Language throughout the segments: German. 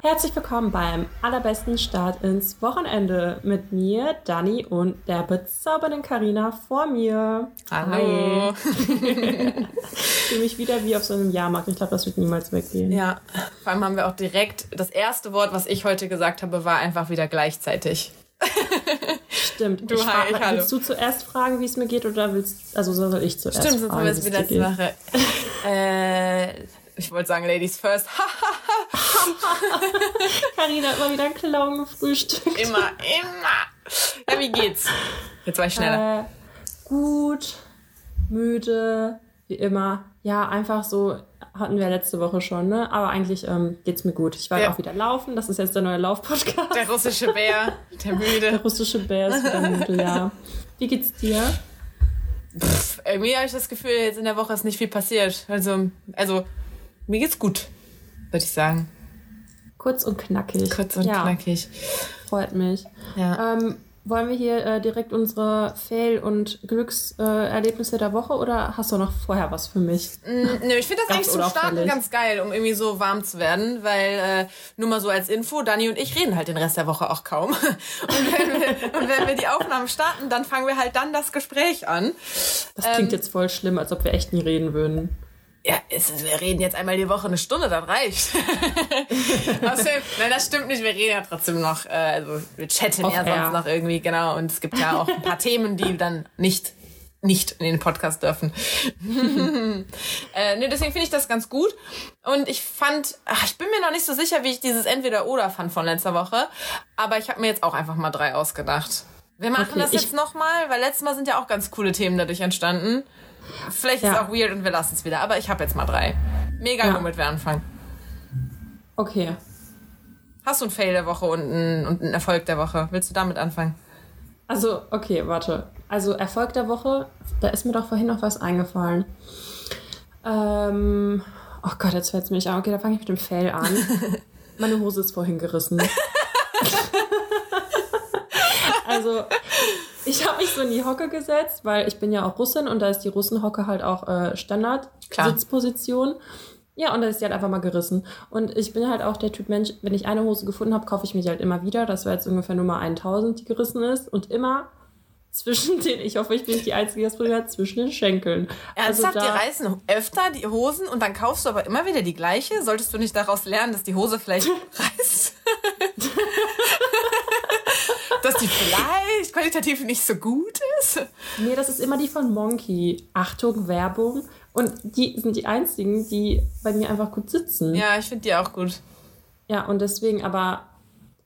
Herzlich willkommen beim allerbesten Start ins Wochenende mit mir, Dani und der bezaubernden Karina vor mir. Hallo. ich fühle mich wieder wie auf so einem Jahrmarkt. Ich glaube, das wird niemals weggehen. Ja, vor allem haben wir auch direkt das erste Wort, was ich heute gesagt habe, war einfach wieder gleichzeitig. Stimmt. Du, ich hi, ich, willst du zuerst fragen, wie es mir geht, oder willst also soll ich zuerst Stimmt, sonst haben wir es wieder letzte Woche. äh, ich wollte sagen Ladies first. Karina immer wieder einen Clown gefrühstückt. Immer, immer. Ja, wie geht's? Jetzt war ich schneller. Äh, gut, müde, wie immer. Ja, einfach so hatten wir letzte Woche schon, ne? Aber eigentlich ähm, geht's mir gut. Ich war ja. auch wieder laufen. Das ist jetzt der neue Laufpodcast. Der russische Bär, der müde. Der russische Bär ist wieder müde, ja. Wie geht's dir? Pff, irgendwie habe ich das Gefühl, jetzt in der Woche ist nicht viel passiert. Also, also mir geht's gut, würde ich sagen. Kurz und knackig. Kurz und ja. knackig. Freut mich. Ja. Ähm, wollen wir hier äh, direkt unsere Fail- und Glückserlebnisse äh, der Woche oder hast du noch vorher was für mich? Mm, nö, ich finde das eigentlich zum Starten ganz geil, um irgendwie so warm zu werden, weil äh, nur mal so als Info, Dani und ich reden halt den Rest der Woche auch kaum. und, wenn wir, und wenn wir die Aufnahmen starten, dann fangen wir halt dann das Gespräch an. Das klingt ähm, jetzt voll schlimm, als ob wir echt nie reden würden. Ja, es, wir reden jetzt einmal die Woche eine Stunde, das reicht. Außerdem, nein, das stimmt nicht. Wir reden ja trotzdem noch, äh, also wir chatten Off ja sonst noch irgendwie, genau. Und es gibt ja auch ein paar Themen, die dann nicht nicht in den Podcast dürfen. äh, nee, deswegen finde ich das ganz gut. Und ich fand, ach, ich bin mir noch nicht so sicher, wie ich dieses Entweder-Oder fand von letzter Woche. Aber ich habe mir jetzt auch einfach mal drei ausgedacht. Wir machen okay, das jetzt nochmal, weil letztes Mal sind ja auch ganz coole Themen dadurch entstanden. Vielleicht ja. ist es auch weird und wir lassen es wieder, aber ich habe jetzt mal drei. Mega, ja. womit wir anfangen. Okay. Hast du einen Fail der Woche und einen, und einen Erfolg der Woche? Willst du damit anfangen? Also, okay, warte. Also, Erfolg der Woche, da ist mir doch vorhin noch was eingefallen. Ähm, oh Gott, jetzt fällt es mir nicht an. Okay, da fange ich mit dem Fail an. Meine Hose ist vorhin gerissen. also, ich habe mich so in die Hocke gesetzt, weil ich bin ja auch Russin und da ist die Russenhocke halt auch äh, Standard-Sitzposition. Ja, und da ist die halt einfach mal gerissen. Und ich bin halt auch der Typ Mensch, wenn ich eine Hose gefunden habe, kaufe ich die halt immer wieder. Das war jetzt ungefähr Nummer 1000, die gerissen ist. Und immer zwischen den, ich hoffe, ich bin nicht die Einzige, die das Problem hat, zwischen den Schenkeln. Ernsthaft, also da, die reißen öfter die Hosen und dann kaufst du aber immer wieder die gleiche? Solltest du nicht daraus lernen, dass die Hose vielleicht reißt? Dass die vielleicht qualitativ nicht so gut ist? Nee, das ist immer die von Monkey. Achtung, Werbung. Und die sind die einzigen, die bei mir einfach gut sitzen. Ja, ich finde die auch gut. Ja, und deswegen aber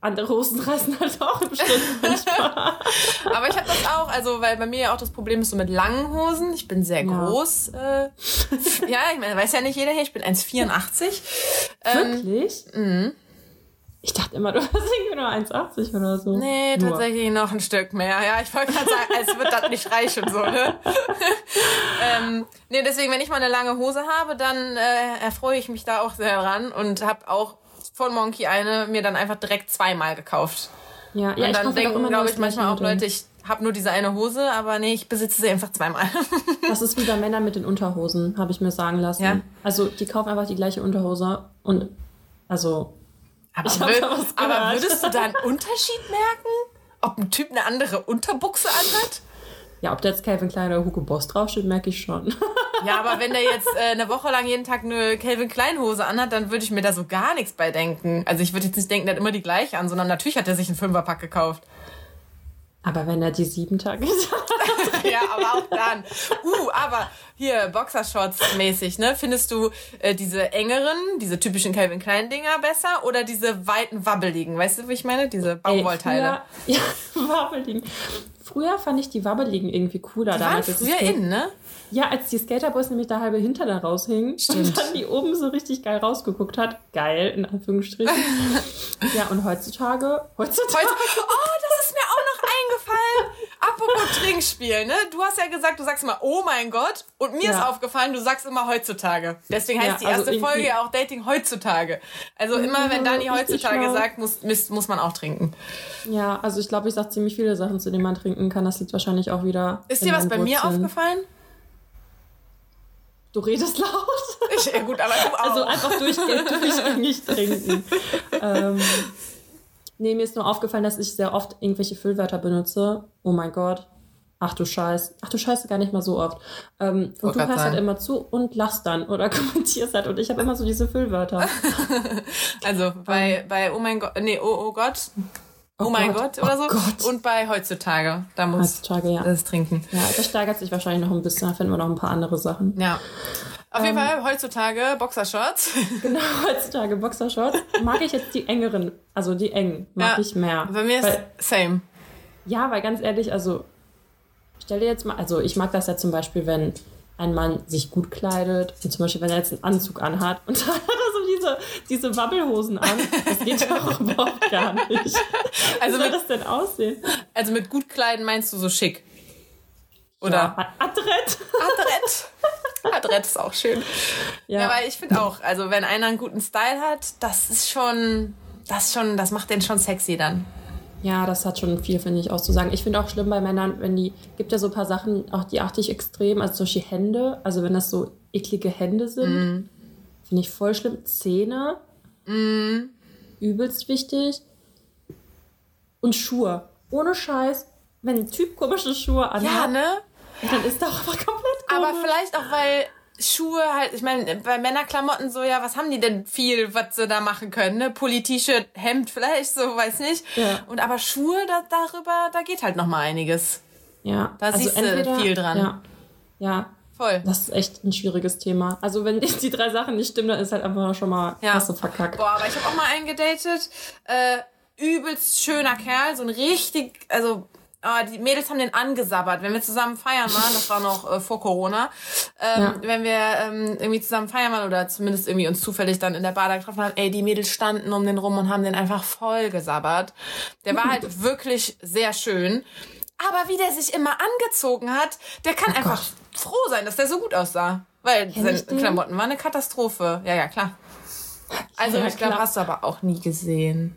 andere Hosen reißen halt auch im Schritt manchmal. Aber ich habe das auch, also weil bei mir ja auch das Problem ist so mit langen Hosen. Ich bin sehr ja. groß. Äh, ja, ich meine, weiß ja nicht jeder hier, ich bin 1,84. Ähm, Wirklich? Mhm. Ich dachte immer, du hast irgendwie nur 1,80 oder so. Nee, nur. tatsächlich noch ein Stück mehr. Ja, ich wollte gerade sagen, es wird das nicht reichen, so, ne? ähm, nee, deswegen, wenn ich mal eine lange Hose habe, dann äh, erfreue ich mich da auch sehr dran und habe auch von Monkey eine mir dann einfach direkt zweimal gekauft. Ja, ja und dann denken, glaube ich, manchmal auch Leute, ich habe nur diese eine Hose, aber nee, ich besitze sie einfach zweimal. das ist wie bei Männern mit den Unterhosen, habe ich mir sagen lassen. Ja? Also die kaufen einfach die gleiche Unterhose und also aber, würd, aber würdest du da einen Unterschied merken? Ob ein Typ eine andere Unterbuchse anhat? Ja, ob da jetzt Calvin Klein oder Hugo Boss draufsteht, merke ich schon. Ja, aber wenn der jetzt äh, eine Woche lang jeden Tag eine Calvin Klein Hose anhat, dann würde ich mir da so gar nichts bei denken. Also ich würde jetzt nicht denken, der hat immer die gleiche an, sondern natürlich hat er sich einen Fünferpack gekauft. Aber wenn er die sieben Tage Ja, aber auch dann. Uh, aber hier, Boxershorts mäßig, ne? Findest du äh, diese engeren, diese typischen Calvin Klein Dinger besser oder diese weiten, wabbeligen? Weißt du, wie ich meine? Diese Baumwollteile. Ey, früher, ja, wabbeligen. Früher fand ich die wabbeligen irgendwie cooler. Die waren früher in, ne? Ja, als die Skaterboys nämlich der halbe Hinter da raushing Stimmt. und dann die oben so richtig geil rausgeguckt hat. Geil, in Anführungsstrichen. ja, und heutzutage, heutzutage. oh, das ist mir. Apropos Trinkspiel, ne? Du hast ja gesagt, du sagst immer, oh mein Gott. Und mir ja. ist aufgefallen, du sagst immer heutzutage. Deswegen heißt ja, die erste also Folge ja auch Dating heutzutage. Also immer, wenn Dani heutzutage sagt, muss, muss, man auch trinken. Ja, also ich glaube, ich sage ziemlich viele Sachen, zu denen man trinken kann. Das liegt wahrscheinlich auch wieder. Ist dir was bei mir aufgefallen? Du redest laut. Ich, ja gut, aber du also auch. Also einfach durchgehend, durchgängig trinken. ähm, nee, mir ist nur aufgefallen, dass ich sehr oft irgendwelche Füllwörter benutze. Oh mein Gott. Ach du Scheiß. Ach du Scheiße, gar nicht mal so oft. Ähm, und du hörst halt immer zu und lachst dann oder kommentierst halt. Und ich habe immer so diese Füllwörter. also bei, bei Oh mein Gott, nee, Oh, oh Gott. Oh, oh mein Gott, Gott oder oh so. Gott. Und bei heutzutage, da muss heutzutage, ja. das trinken. Ja, das steigert sich wahrscheinlich noch ein bisschen. Da finden wir noch ein paar andere Sachen. Ja. Auf jeden ähm, Fall heutzutage Boxershorts. Genau, heutzutage Boxershorts. Mag ich jetzt die engeren, also die engen, mag ja, ich mehr. Bei mir ist weil, same. Ja, weil ganz ehrlich, also stell dir jetzt mal, also ich mag das ja zum Beispiel, wenn ein Mann sich gut kleidet und zum Beispiel, wenn er jetzt einen Anzug anhat und dann hat er so diese, diese Wabbelhosen an, das geht doch überhaupt gar nicht. Also Wie soll mit, das denn aussehen? Also mit gut kleiden meinst du so schick? Oder? Ja, adrett. Adrett. Adrett ist auch schön. Ja, ja weil ich finde auch, also wenn einer einen guten Style hat, das ist schon, das schon, das macht den schon sexy dann. Ja, das hat schon viel, finde ich, auszusagen. Ich finde auch schlimm bei Männern, wenn die, gibt ja so ein paar Sachen, auch die achte ich extrem, also Beispiel Hände, also wenn das so eklige Hände sind, mm. finde ich voll schlimm. Zähne, mm. übelst wichtig. Und Schuhe. Ohne Scheiß, wenn ein Typ komische Schuhe anhat, ja, ne? dann ist doch aber komplett komisch. Aber vielleicht auch, weil Schuhe halt, ich meine, bei Männerklamotten so, ja, was haben die denn viel, was sie da machen können, ne? Pulli, T-Shirt, Hemd vielleicht, so, weiß nicht. Ja. Und aber Schuhe, da, darüber, da geht halt noch mal einiges. Ja. Da also siehst du viel dran. Ja. ja. Voll. Das ist echt ein schwieriges Thema. Also wenn die, die drei Sachen nicht stimmen, dann ist halt einfach schon mal ja. hast du verkackt. Boah, aber ich habe auch mal einen gedatet, äh, übelst schöner Kerl, so ein richtig, also Ah, die Mädels haben den angesabbert, wenn wir zusammen feiern waren, das war noch äh, vor Corona, ähm, ja. wenn wir ähm, irgendwie zusammen feiern waren oder zumindest irgendwie uns zufällig dann in der Bar da getroffen haben, ey, die Mädels standen um den rum und haben den einfach voll gesabbert. Der war halt wirklich sehr schön. Aber wie der sich immer angezogen hat, der kann oh einfach Gott. froh sein, dass der so gut aussah. Weil seine Klamotten waren eine Katastrophe. Ja, ja, klar. Also ja, ich glaube, hast du aber auch nie gesehen.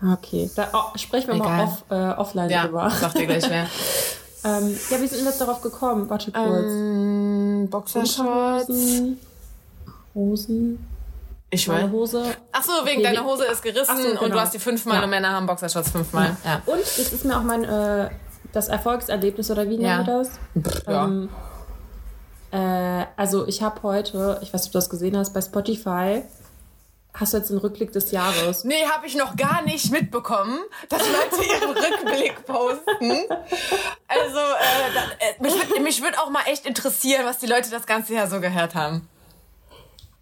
Okay, da oh, sprechen wir Egal. mal off, äh, offline ja, drüber. Sag dir gleich mehr. ähm, ja, wie sind wir jetzt darauf gekommen? Warte kurz. Ähm, Boxershorts. Hosen. Ich meine Hose. Ach so, wegen okay, deiner Hose ist gerissen so, genau. und du hast die fünfmal ja. und Männer haben Boxershorts fünfmal. Ja. ja. Und es ist mir auch mein äh, das Erfolgserlebnis oder wie nennen wir das? Ja. Ähm, äh, also ich habe heute, ich weiß nicht, ob du das gesehen hast, bei Spotify Hast du jetzt den Rückblick des Jahres? Nee, habe ich noch gar nicht mitbekommen, dass Leute ihren Rückblick posten. Also, äh, äh, mich, würd, würde auch mal echt interessieren, was die Leute das ganze Jahr so gehört haben.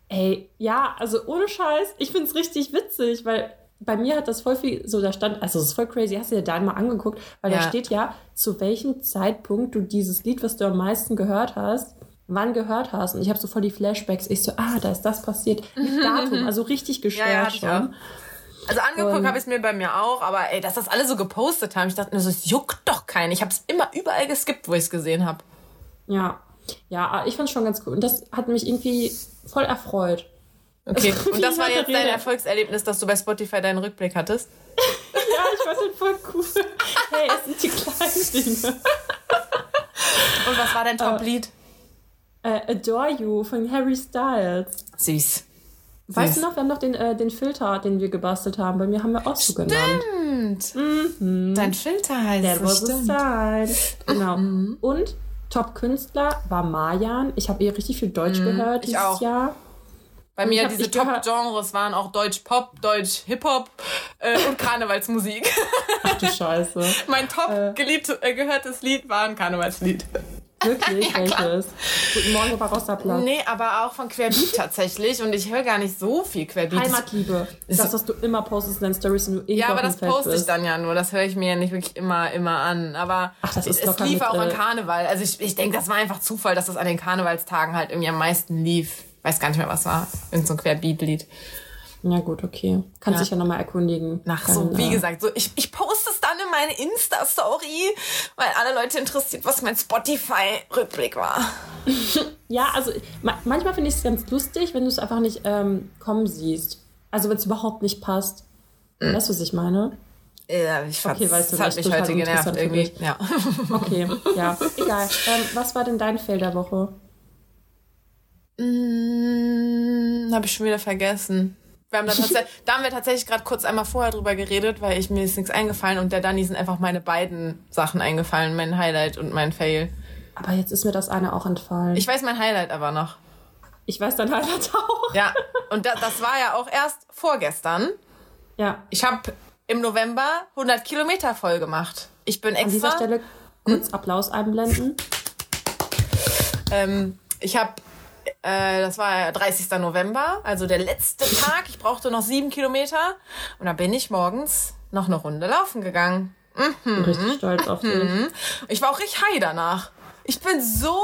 Ey, ja, also ohne Scheiß, ich finde es richtig witzig, weil bei mir hat das voll viel, so da stand, also es ist voll crazy, hast du dir da mal angeguckt, weil ja. da steht ja, zu welchem Zeitpunkt du dieses Lied, was du am meisten gehört hast, wann gehört hast. Und ich habe so voll die Flashbacks. Ich so, ah, da ist das passiert. Mit Datum, also richtig geschwert ja, ja, schon. Also angeguckt habe ich es mir bei mir auch, aber ey, dass das alle so gepostet haben, ich dachte mir so, es juckt doch keinen. Ich habe es immer überall geskippt, wo ich es gesehen habe. Ja, ja, ich fand es schon ganz cool. Und das hat mich irgendwie voll erfreut. Okay, also, und das war jetzt dein Erfolgserlebnis, dass du bei Spotify deinen Rückblick hattest? ja, ich fand den voll cool. Hey, es sind die kleinen Dinge. und was war dein Top-Lied? Äh, Adore You von Harry Styles. Süß. Weißt Süß. du noch, wir haben noch den, äh, den Filter, den wir gebastelt haben. Bei mir haben wir auch so genannt. Stimmt. Mhm. Dein Filter heißt That was stimmt. a sign. Genau. Mhm. Und Top-Künstler war Marjan. Ich habe ihr richtig viel Deutsch mhm. gehört dieses ich auch. Jahr. Bei mir diese Top-Genres waren auch Deutsch-Pop, Deutsch-Hip-Hop äh, und Karnevalsmusik. Ach du Scheiße. mein top äh, geliebtes, äh, gehörtes Lied war ein Karnevalslied. Wirklich? ja, Welches? Guten Morgen, Barossa-Platz. Nee, aber auch von Querbeat tatsächlich. Und ich höre gar nicht so viel Querbeat. Heimatliebe. Das, das was du immer postest in deinen Stories, wenn du Ja, aber das poste ich dann ja nur. Das höre ich mir ja nicht wirklich immer, immer an. Aber Ach, das ist es lief auch an Karneval. Also ich, ich denke, das war einfach Zufall, dass das an den Karnevalstagen halt irgendwie am meisten lief. Weiß gar nicht mehr, was war. Irgend so ein Querbeat-Lied. Ja, gut, okay. Kannst ja. dich ja nochmal erkundigen. Nach so, wie gesagt, so ich, ich poste es dann in meine Insta-Story, weil alle Leute interessiert, was mein Spotify-Rückblick war. ja, also ma manchmal finde ich es ganz lustig, wenn du es einfach nicht ähm, kommen siehst. Also wenn es überhaupt nicht passt. Mhm. Weißt du, was ich meine? Ja, ich fand okay, weißt du, das hat mich heute genervt irgendwie. Ja. Okay, ja, egal. Ähm, was war denn dein Fail der Woche? Mm, Habe ich schon wieder vergessen. Wir haben da, da haben wir tatsächlich gerade kurz einmal vorher drüber geredet, weil ich mir ist nichts eingefallen und der Dani sind einfach meine beiden Sachen eingefallen, mein Highlight und mein Fail. Aber jetzt ist mir das eine auch entfallen. Ich weiß mein Highlight aber noch. Ich weiß dein Highlight auch. Ja, und da, das war ja auch erst vorgestern. Ja. Ich habe im November 100 Kilometer voll gemacht. Ich bin extra. An dieser Stelle kurz hm? Applaus einblenden. Ähm, ich habe äh, das war 30. November, also der letzte Tag. Ich brauchte noch sieben Kilometer. Und da bin ich morgens noch eine Runde laufen gegangen. Mhm. Richtig stolz auf dich. Mhm. Ich war auch richtig high danach. Ich bin so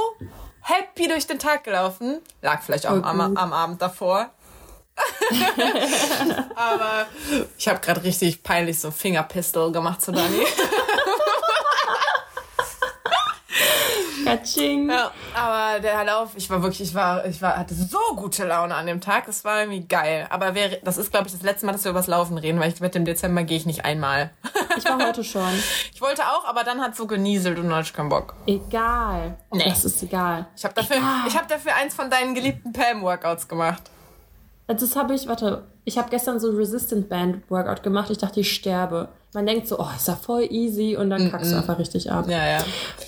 happy durch den Tag gelaufen. Lag vielleicht auch am, am Abend davor. Aber ich habe gerade richtig peinlich so Fingerpistol gemacht zu Dani. Katsching. Ja, aber der Lauf, ich war wirklich, ich war, ich war, hatte so gute Laune an dem Tag. Es war irgendwie geil. Aber wer, das ist, glaube ich, das letzte Mal, dass wir über das Laufen reden, weil ich wette, im Dezember gehe ich nicht einmal. Ich war heute schon. Ich wollte auch, aber dann hat so genieselt und dann hatte ich keinen Bock. Egal. Nee. Das ist egal. Ich habe dafür, egal. ich habe dafür eins von deinen geliebten Pam-Workouts gemacht. Das habe ich, warte, ich habe gestern so Resistant Band Workout gemacht. Ich dachte, ich sterbe. Man denkt so, oh, ist ja voll easy und dann kackst mm -mm. du einfach richtig ab. Ja, ja.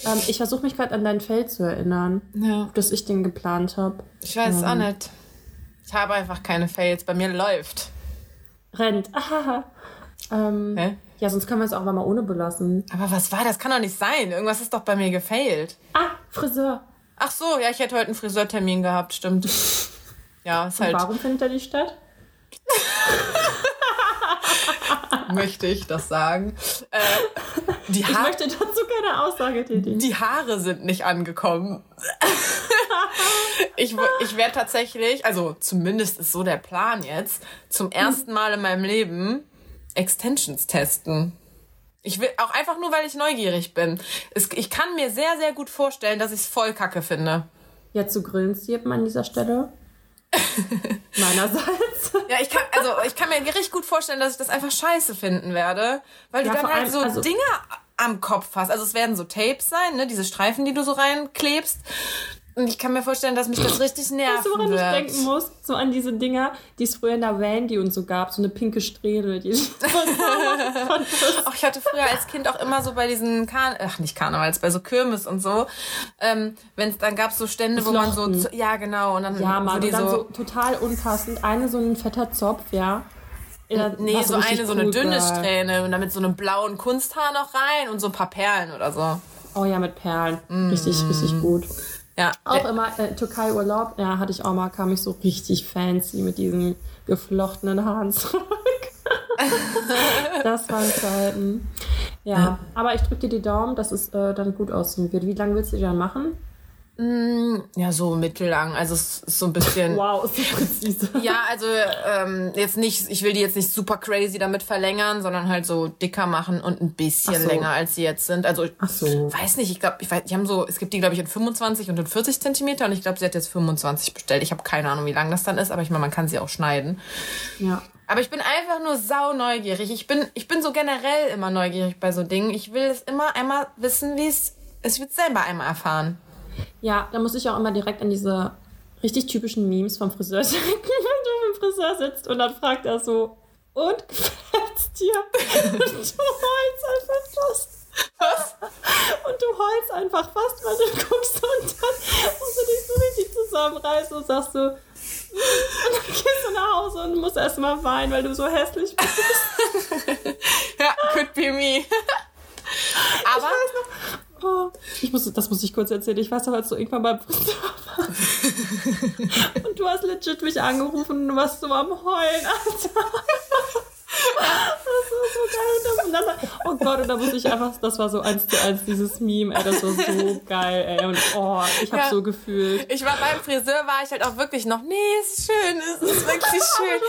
Ähm, ich versuche mich gerade an dein Feld zu erinnern, ja. dass ich den geplant habe. Ich weiß ähm. auch nicht. Ich habe einfach keine Fails. Bei mir läuft. Rennt. Aha. Ähm, Hä? Ja, sonst können wir es auch mal ohne belassen. Aber was war das? Kann doch nicht sein. Irgendwas ist doch bei mir gefailt. Ah, Friseur. Ach so, ja, ich hätte heute einen Friseurtermin gehabt, stimmt. Ja, ist und halt. Warum findet er nicht statt? möchte ich das sagen. Äh, die ich möchte dazu keine Aussage tätigen. Die Haare sind nicht angekommen. ich ich werde tatsächlich, also zumindest ist so der Plan jetzt, zum ersten Mal in meinem Leben Extensions testen. Ich will auch einfach nur, weil ich neugierig bin. Es, ich kann mir sehr, sehr gut vorstellen, dass ich es voll kacke finde. Ja, zu grillen sieht man an dieser Stelle. Meinerseits. Ja, ich kann, also ich kann mir richtig gut vorstellen, dass ich das einfach scheiße finden werde, weil du ja, dann halt allem, so also, Dinge am Kopf hast. Also es werden so Tapes sein, ne, diese Streifen, die du so reinklebst. Und ich kann mir vorstellen, dass mich das richtig nerven weißt du, woran wird. ich denken muss? So an diese Dinger, die es früher in der Vandy und so gab. So eine pinke Strähne. Die Ach, ich hatte früher als Kind auch immer so bei diesen, Kar ach nicht Karnevals, bei so Kirmes und so. Ähm, wenn's, dann gab es so Stände, wo man so, ja genau. Und dann, ja, Mann, und dann so, so total unpassend. Eine so ein fetter Zopf, ja. Ja, nee, so eine, so eine dünne Strähne und dann mit so einem blauen Kunsthaar noch rein und so ein paar Perlen oder so. Oh ja, mit Perlen. Mm. Richtig, richtig gut. Ja. Auch immer äh, Türkei-Urlaub, ja, hatte ich auch mal, kam ich so richtig fancy mit diesen geflochtenen Haaren zurück. das waren Zeiten. Ja, ja, aber ich drücke dir die Daumen, dass es äh, dann gut aussehen wird. Wie lange willst du die dann machen? Mm, ja, so mittellang. Also es ist so ein bisschen. wow, ist so präzise. Ja, also ähm, jetzt nicht, ich will die jetzt nicht super crazy damit verlängern, sondern halt so dicker machen und ein bisschen so. länger, als sie jetzt sind. Also Ach so. ich weiß nicht, ich glaube, ich weiß, die haben so, es gibt die, glaube ich, in 25 und in 40 Zentimeter und ich glaube, sie hat jetzt 25 bestellt. Ich habe keine Ahnung, wie lang das dann ist, aber ich meine, man kann sie auch schneiden. Ja. Aber ich bin einfach nur sau neugierig. Ich bin, ich bin so generell immer neugierig bei so Dingen. Ich will es immer einmal wissen, wie es, ich will es selber einmal erfahren. Ja, da muss ich auch immer direkt an diese richtig typischen Memes vom Friseur denken, wenn du im Friseur sitzt und dann fragt er so, und gefällt's dir? Und du heulst einfach fast. Was? Und du heulst einfach fast, weil du guckst und dann musst du dich so richtig zusammenreißen und sagst so, hm. und dann gehst du nach Hause und musst erstmal weinen, weil du so hässlich bist. ja, could be me. Aber Oh, ich muss, das muss ich kurz erzählen. Ich weiß noch, als du irgendwann beim Friseur warst. Und du hast legit mich angerufen und du warst so am Heulen, Alter. Das war so geil. Und dann, oh Gott, und da muss ich einfach, das war so eins zu eins dieses Meme, ey, das war so geil, ey. Und oh, ich habe ja. so gefühlt. Ich war beim Friseur, war ich halt auch wirklich noch, nee, ist schön, es ist wirklich schön.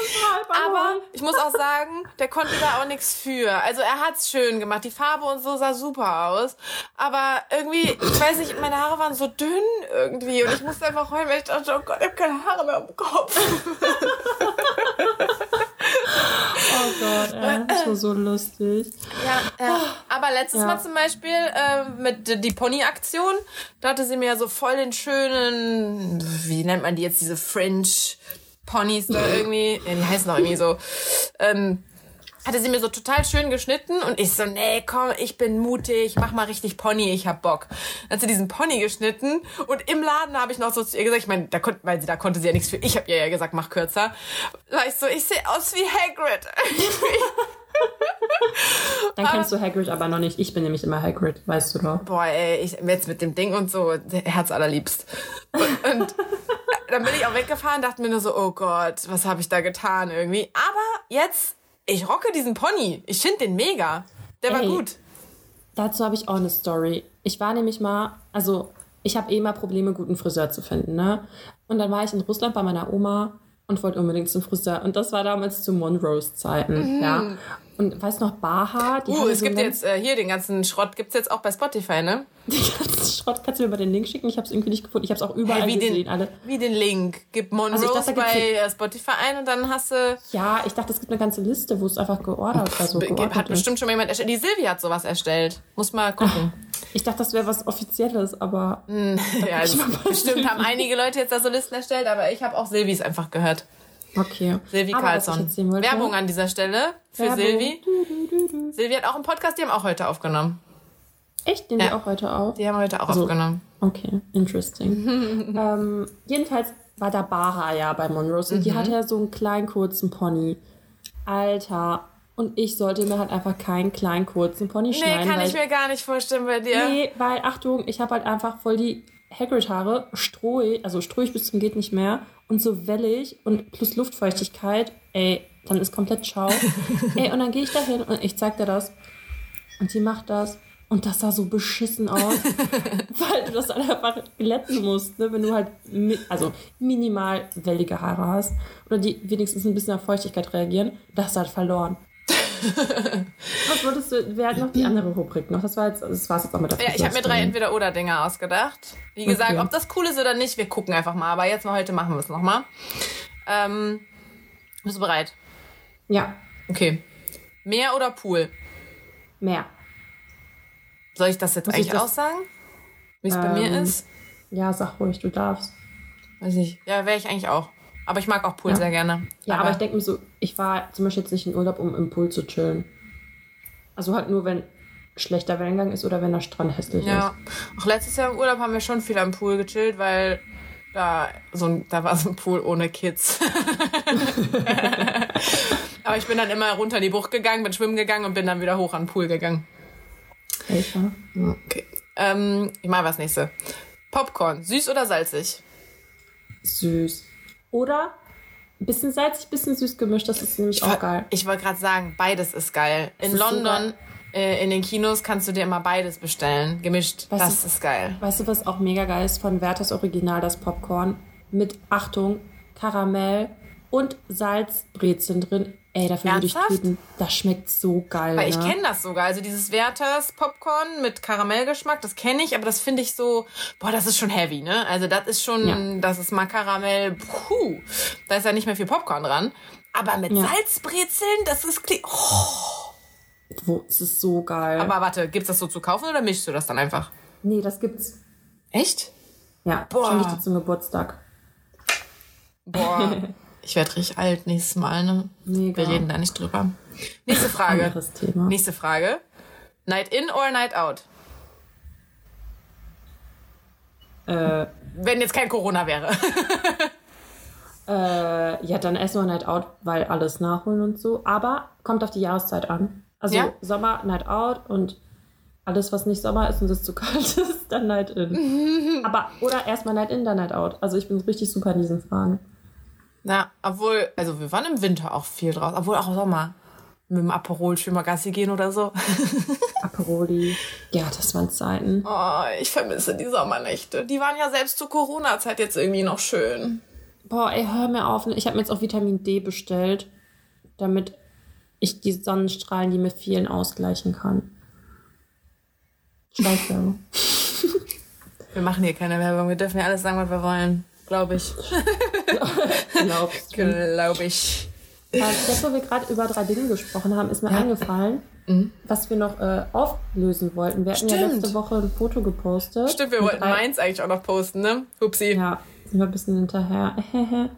Aber ich muss auch sagen, der konnte da auch nichts für. Also er hat's schön gemacht. Die Farbe und so sah super aus. Aber irgendwie, ich weiß nicht, meine Haare waren so dünn irgendwie und ich musste einfach heulen, weil ich dachte, oh Gott, ich habe keine Haare mehr am Kopf. Oh Gott, ey, das war so lustig. Ja, ja. Aber letztes ja. Mal zum Beispiel äh, mit die Pony-Aktion, da hatte sie mir ja so voll den schönen, wie nennt man die jetzt, diese Fringe Ponys da irgendwie, ja, die heißen doch irgendwie so, ähm, hatte sie mir so total schön geschnitten und ich so, nee, komm, ich bin mutig, mach mal richtig Pony, ich hab Bock. Dann hat sie diesen Pony geschnitten und im Laden habe ich noch so zu ihr gesagt, ich meine, da konnte, weil sie da konnte sie ja nichts für, ich habe ihr ja gesagt, mach kürzer. Da ich so, ich sehe aus wie Hagrid. Dann kennst du Hagrid aber noch nicht. Ich bin nämlich immer Hagrid, weißt du doch. Boah, ey, ich, jetzt mit dem Ding und so, Herz allerliebst. Und, und dann bin ich auch weggefahren, dachte mir nur so, oh Gott, was habe ich da getan irgendwie. Aber jetzt ich rocke diesen Pony. Ich finde den mega. Der war Ey, gut. Dazu habe ich auch eine Story. Ich war nämlich mal, also ich habe eh mal Probleme, guten Friseur zu finden, ne? Und dann war ich in Russland bei meiner Oma und wollte unbedingt zum Friseur. Und das war damals zu Monrose Zeiten, mhm. ja. Und weißt noch, Baha? Die uh, es so gibt jetzt äh, hier den ganzen Schrott, gibt es jetzt auch bei Spotify, ne? Den ganzen Schrott, kannst du mir mal den Link schicken? Ich habe es irgendwie nicht gefunden. Ich habe es auch überall hey, wie gesehen. Den, alle. Wie den Link? Gib Monrose also dachte, bei äh, Spotify ein und dann hast du... Ja, ich dachte, es gibt eine ganze Liste, wo es einfach geordert war. So geordert hat bestimmt schon mal jemand erstellt. Die Silvia hat sowas erstellt. Muss mal gucken. Ich dachte, das wäre was Offizielles, aber... Hm, ja, also, bestimmt haben einige Leute jetzt da so Listen erstellt, aber ich habe auch Silvis einfach gehört. Okay. Silvi Carlsson. Werbung an dieser Stelle für Werbung. Silvi. Silvi hat auch einen Podcast, die haben auch heute aufgenommen. Echt? Nehmen ja. die auch heute auf? Die haben heute auch also, aufgenommen. Okay, interesting. ähm, jedenfalls war da Bara ja bei Monrose und mhm. die hatte ja so einen kleinen kurzen Pony. Alter. Und ich sollte mir halt einfach keinen kleinen kurzen Pony schneiden. Nee, kann ich mir gar nicht vorstellen bei dir. Nee, weil, Achtung, ich habe halt einfach voll die Hagrid-Haare, strohig, also strohig bis zum geht nicht mehr und so wellig und plus Luftfeuchtigkeit, ey, dann ist komplett Schau. ey, und dann gehe ich da hin und ich zeig dir das. Und die macht das. Und das sah so beschissen aus, weil du das dann einfach glätten musst, ne? wenn du halt mi also minimal wellige Haare hast oder die wenigstens ein bisschen auf Feuchtigkeit reagieren, das ist halt verloren. Was wolltest du, wer hat noch die andere Rubrik noch? Das war jetzt, das war's jetzt auch mit der Ja, ich habe mir drei Entweder-Oder-Dinger ausgedacht. Wie gesagt, okay. ob das cool ist oder nicht, wir gucken einfach mal. Aber jetzt mal heute machen wir es nochmal. Ähm, bist du bereit? Ja. Okay. Meer oder Pool? Meer. Soll ich das jetzt Muss eigentlich das, aussagen? Wie es ähm, bei mir ähm, ist? Ja, sag ruhig, du darfst. Weiß ich. Ja, wäre ich eigentlich auch. Aber ich mag auch Pool ja. sehr gerne. Ja, aber, aber ich denke mir so, ich war zum Beispiel jetzt nicht in Urlaub, um im Pool zu chillen. Also halt nur, wenn schlechter Wellengang ist oder wenn der Strand hässlich ja. ist. Ja, auch letztes Jahr im Urlaub haben wir schon viel am Pool gechillt, weil da, so ein, da war so ein Pool ohne Kids. aber ich bin dann immer runter in die Bucht gegangen, bin schwimmen gegangen und bin dann wieder hoch an den Pool gegangen. Echt, Okay. Ähm, ich mache was nächste. Popcorn, süß oder salzig? Süß. Oder ein bisschen salzig, ein bisschen süß gemischt, das ist nämlich ich auch geil. Ich wollte gerade sagen, beides ist geil. In ist London, so äh, in den Kinos, kannst du dir immer beides bestellen. Gemischt, weißt das du, ist geil. Weißt du, was auch mega geil ist? Von Werthers Original, das Popcorn. Mit, Achtung, Karamell und Salzbrezeln drin. Ey, dafür Ernsthaft? würde ich töten. Das schmeckt so geil. Weil ich ne? kenne das sogar. Also dieses Werthers Popcorn mit Karamellgeschmack, das kenne ich, aber das finde ich so, boah, das ist schon heavy, ne? Also das ist schon, ja. das ist mal Karamell, puh. Da ist ja nicht mehr viel Popcorn dran. Aber mit ja. Salzbrezeln, das ist, oh. Wo, das ist so geil. Aber warte, gibt's das so zu kaufen oder mischst du das dann einfach? Nee, das gibt's. Echt? Ja, boah. Schenke ich dir zum Geburtstag. Boah. Ich werde richtig alt nächstes Mal, ne? Mega. Wir reden da nicht drüber. Nächste Frage. Thema. Nächste Frage. Night in or night out? Äh, Wenn jetzt kein Corona wäre. äh, ja, dann essen wir Night Out, weil alles nachholen und so. Aber kommt auf die Jahreszeit an. Also ja? Sommer, Night Out und alles, was nicht Sommer ist und es zu kalt ist, dann Night In. Aber, oder erstmal Night In, dann Night Out. Also ich bin richtig super in diesen Fragen. Na, obwohl, also wir waren im Winter auch viel draußen, obwohl auch im Sommer. Mit dem Aperol schön mal Gassi gehen oder so. Aperoli. Ja, das waren Zeiten. Oh, ich vermisse die Sommernächte. Die waren ja selbst zur Corona-Zeit jetzt irgendwie noch schön. Boah, ey, hör mir auf. Ich habe mir jetzt auch Vitamin D bestellt, damit ich die Sonnenstrahlen, die mir fehlen, ausgleichen kann. Schleichwerbung. wir machen hier keine Werbung. Wir dürfen ja alles sagen, was wir wollen. Glaube ich. Glaubst du? Glaube ich. jetzt, wo wir gerade über drei Dinge gesprochen haben, ist mir ja. eingefallen, mhm. was wir noch äh, auflösen wollten. Wir hatten Stimmt. ja letzte Woche ein Foto gepostet. Stimmt, wir wollten drei... meins eigentlich auch noch posten, ne? Hupsi. Ja, sind wir ein bisschen hinterher.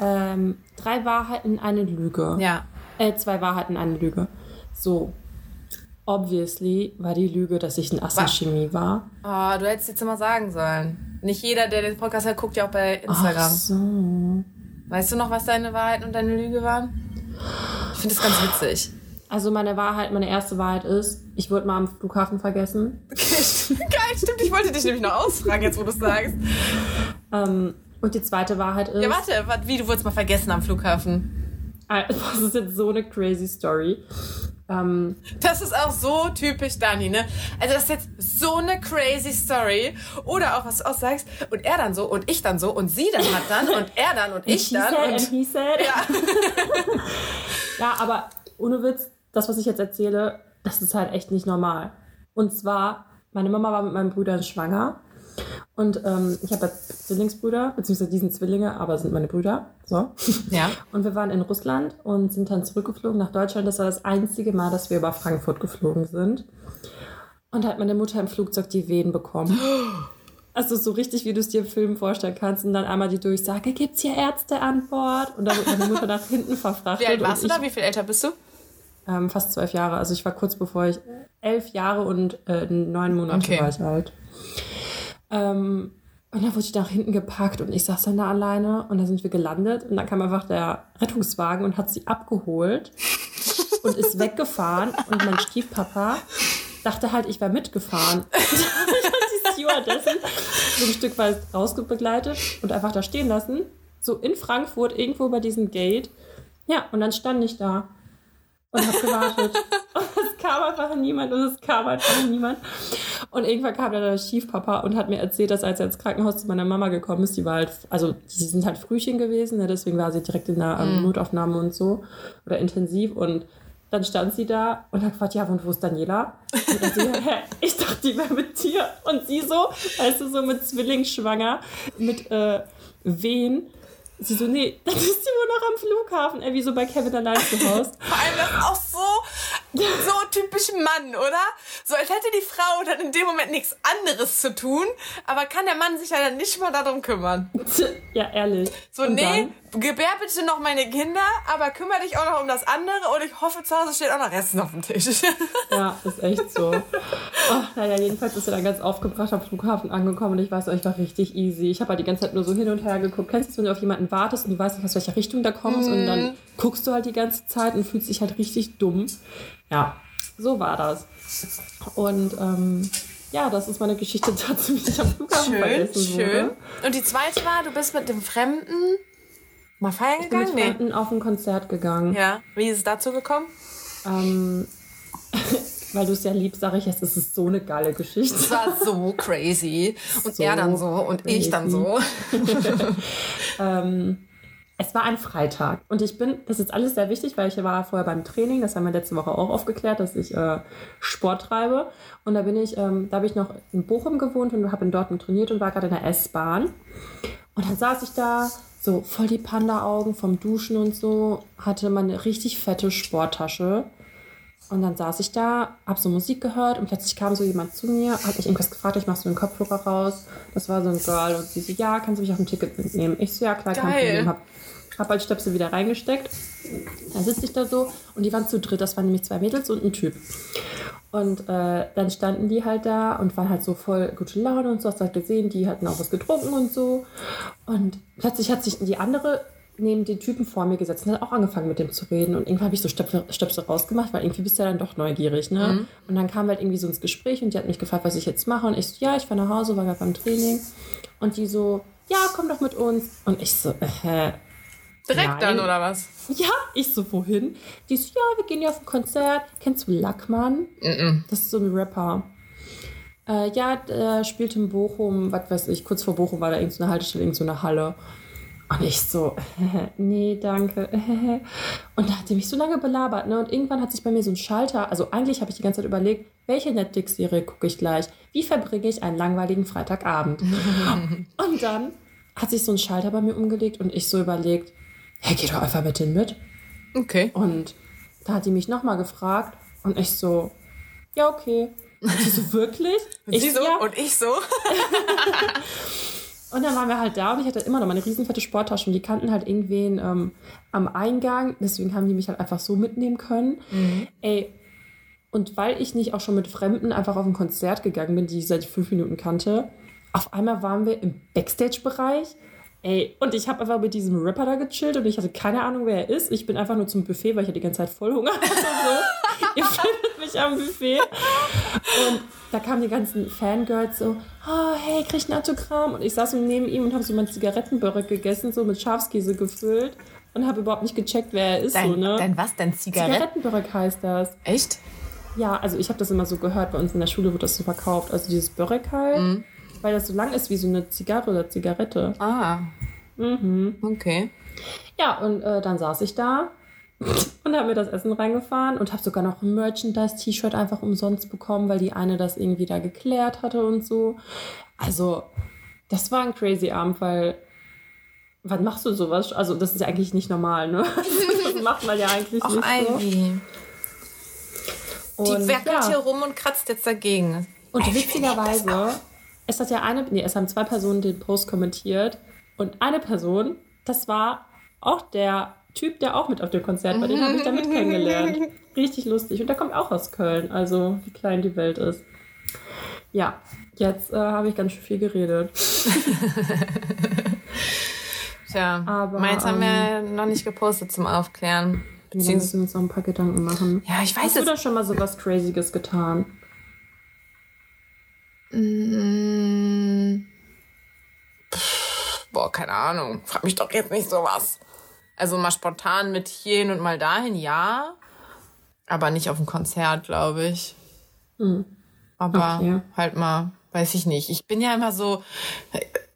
ähm, drei Wahrheiten, eine Lüge. Ja. Äh, zwei Wahrheiten, eine Lüge. So, Obviously war die Lüge, dass ich ein Assenchemie war. Oh, du hättest jetzt immer sagen sollen. Nicht jeder, der den Podcast hat, guckt ja auch bei Instagram. Ach so. Weißt du noch, was deine Wahrheit und deine Lüge waren? Ich finde das ganz witzig. Also meine Wahrheit, meine erste Wahrheit ist, ich wurde mal am Flughafen vergessen. Geil, stimmt. Ich wollte dich nämlich noch ausfragen, jetzt wo du es sagst. Ähm, und die zweite Wahrheit ist... Ja, warte, wie, du wurdest mal vergessen am Flughafen? Das ist jetzt so eine crazy Story. Ähm, das ist auch so typisch Dani, ne? Also das ist jetzt so eine crazy Story. Oder auch, was du auch sagst, und er dann so und ich dann so und sie dann hat dann und er dann und ich dann. Said und he said. Ja. ja, aber ohne Witz, das, was ich jetzt erzähle, das ist halt echt nicht normal. Und zwar, meine Mama war mit meinen Brüdern schwanger und ähm, ich habe Zwillingsbrüder, beziehungsweise die sind Zwillinge, aber sind meine Brüder. So. Ja. Und wir waren in Russland und sind dann zurückgeflogen nach Deutschland. Das war das einzige Mal, dass wir über Frankfurt geflogen sind. Und hat meine Mutter im Flugzeug die Wehen bekommen. Also so richtig, wie du es dir im Film vorstellen kannst. Und dann einmal die Durchsage, gibt's hier Ärzte an Bord? Und dann wird meine Mutter nach hinten verfrachtet. Wie alt warst du da? Wie viel älter bist du? Ähm, fast zwölf Jahre. Also ich war kurz bevor ich elf Jahre und äh, neun Monate okay. war ich alt. Ähm, und dann wurde ich nach hinten gepackt und ich saß dann da alleine und dann sind wir gelandet und dann kam einfach der Rettungswagen und hat sie abgeholt und ist weggefahren und mein Stiefpapa dachte halt, ich wäre mitgefahren. die Stewardessen so ein Stück weit rausbegleitet und einfach da stehen lassen. So in Frankfurt, irgendwo bei diesem Gate. Ja, und dann stand ich da und habe gewartet. Es kam einfach niemand und es kam einfach niemand. Und irgendwann kam dann der Stiefpapa und hat mir erzählt, dass als er ins Krankenhaus zu meiner Mama gekommen ist, die war halt, also die sind halt Frühchen gewesen, ne, deswegen war sie direkt in der ähm, mhm. Notaufnahme und so oder intensiv und dann stand sie da und hat gefragt, ja, und wo ist Daniela? Und sie, hä, ich dachte, die wäre mit dir. Und sie so, weißt du, so mit Zwillingsschwanger, mit äh, Wehen. Sie so, nee, dann ist sie wohl noch am Flughafen, ey, wie so bei Kevin allein zu Hause. Vor allem das ist auch so, so typisch Mann, oder? So als hätte die Frau dann in dem Moment nichts anderes zu tun, aber kann der Mann sich ja dann nicht mal darum kümmern. Ja, ehrlich. So, und nee, dann? gebär bitte noch meine Kinder, aber kümmere dich auch noch um das andere und ich hoffe, zu Hause steht auch noch Resten auf dem Tisch. Ja, ist echt so. Oh, naja, jedenfalls ist er dann ganz aufgebracht am Flughafen angekommen und ich weiß, ich war richtig easy. Ich habe halt die ganze Zeit nur so hin und her geguckt. Kennst du es, wenn du auf jemanden wartest und du weißt nicht, aus welcher Richtung da kommst mm. und dann mhm. guckst du halt die ganze Zeit und fühlst dich halt richtig dumm. Ja, so war das. Und ähm, ja, das ist meine Geschichte dazu, wie ich am Flughafen schön, vergessen schön. wurde. Und die zweite war, du bist mit dem Fremden mal feiern gegangen? Ich bin mit Fremden nee. auf ein Konzert gegangen. Ja, wie ist es dazu gekommen? Ähm, weil du es ja liebst, sage ich jetzt, es ist so eine geile Geschichte. Es war so crazy. Und so er dann so und crazy. ich dann so. ähm, es war ein Freitag und ich bin, das ist alles sehr wichtig, weil ich war vorher beim Training, das haben wir letzte Woche auch aufgeklärt, dass ich äh, Sport treibe. Und da bin ich, ähm, da habe ich noch in Bochum gewohnt und habe in Dortmund trainiert und war gerade in der S-Bahn. Und dann saß ich da, so voll die Panda-Augen vom Duschen und so, hatte meine richtig fette Sporttasche. Und dann saß ich da, hab so Musik gehört und plötzlich kam so jemand zu mir, hat mich irgendwas gefragt, ich mach so einen Kopfhörer raus. Das war so ein Girl und sie so, ja, kannst du mich auf ein Ticket mitnehmen? Ich so, ja, klar, kein Problem. Hab hab halt Stöpsel wieder reingesteckt. Dann sitze ich da so und die waren zu dritt. Das waren nämlich zwei Mädels und ein Typ. Und äh, dann standen die halt da und waren halt so voll gute Laune und so. Hast halt gesehen, die hatten auch was getrunken und so. Und plötzlich hat sich die andere neben den Typen vor mir gesetzt und hat auch angefangen mit dem zu reden. Und irgendwann habe ich so Stöpsel, Stöpsel rausgemacht, weil irgendwie bist du ja dann doch neugierig, ne? Mhm. Und dann kam halt irgendwie so ins Gespräch und die hat mich gefragt, was ich jetzt mache. Und ich so, ja, ich fahre nach Hause, war gerade beim Training. Und die so, ja, komm doch mit uns. Und ich so, äh, Direkt Nein. dann, oder was? Ja, ich so, wohin? Die so, ja, wir gehen ja auf ein Konzert. Kennst du Lackmann? Mm -mm. Das ist so ein Rapper. Äh, ja, der spielt in Bochum, was weiß ich, kurz vor Bochum war da irgendeine Haltestelle, irgendeine Halle. Und ich so, nee, danke. Und da hat die mich so lange belabert, ne? Und irgendwann hat sich bei mir so ein Schalter, also eigentlich habe ich die ganze Zeit überlegt, welche Netflix-Serie gucke ich gleich? Wie verbringe ich einen langweiligen Freitagabend? und dann hat sich so ein Schalter bei mir umgelegt und ich so überlegt, hey, geh doch einfach mit denen mit. Okay. Und da hat die mich nochmal gefragt und ich so, ja, okay. Und sie so, wirklich? Und ich, sie so ja. und ich so. Und dann waren wir halt da und ich hatte immer noch meine riesenfette Sporttasche und die kannten halt irgendwen ähm, am Eingang. Deswegen haben die mich halt einfach so mitnehmen können. Mhm. Ey, und weil ich nicht auch schon mit Fremden einfach auf ein Konzert gegangen bin, die ich seit fünf Minuten kannte, auf einmal waren wir im Backstage-Bereich. Ey, und ich habe einfach mit diesem Rapper da gechillt und ich hatte keine Ahnung, wer er ist. Ich bin einfach nur zum Buffet, weil ich ja die ganze Zeit voll Hunger hatte. So. Ihr findet mich am Buffet. Und da kamen die ganzen Fangirls so, oh, hey, krieg ein Autogramm. Und ich saß so neben ihm und habe so mein Zigarettenbörek gegessen, so mit Schafskäse gefüllt und habe überhaupt nicht gecheckt, wer er ist. Dein, so, ne? dein was? Dein Zigaretten? Zigarettenbörek heißt das. Echt? Ja, also ich habe das immer so gehört, bei uns in der Schule wird das so verkauft. Also dieses Börek halt, mhm. weil das so lang ist wie so eine Zigarre oder Zigarette. Ah. Mhm. Okay. Ja, und äh, dann saß ich da und habe mir das Essen reingefahren und habe sogar noch ein Merchandise-T-Shirt einfach umsonst bekommen, weil die eine das irgendwie da geklärt hatte und so. Also, das war ein crazy Abend, weil wann machst du sowas? Also, das ist ja eigentlich nicht normal, ne? das macht man ja eigentlich Och, nicht Ivy. so. Und, die werkelt ja. hier rum und kratzt jetzt dagegen. Und ich witzigerweise, es hat ja eine, nee, es haben zwei Personen den Post kommentiert. Und eine Person, das war auch der Typ, der auch mit auf dem Konzert war. Den habe ich damit kennengelernt. Richtig lustig. Und der kommt auch aus Köln. Also, wie klein die Welt ist. Ja, jetzt äh, habe ich ganz schön viel geredet. Tja, Aber, meins haben wir ähm, noch nicht gepostet zum Aufklären. Beziehungsweise wir uns noch ein paar Gedanken machen. Ja, ich weiß Hast du da schon mal so was Crazyes getan? Mm. boah, keine Ahnung. Frag mich doch jetzt nicht sowas. Also mal spontan mit hierhin und mal dahin, ja. Aber nicht auf dem Konzert, glaube ich. Mhm. Aber okay. halt mal, weiß ich nicht. Ich bin ja immer so,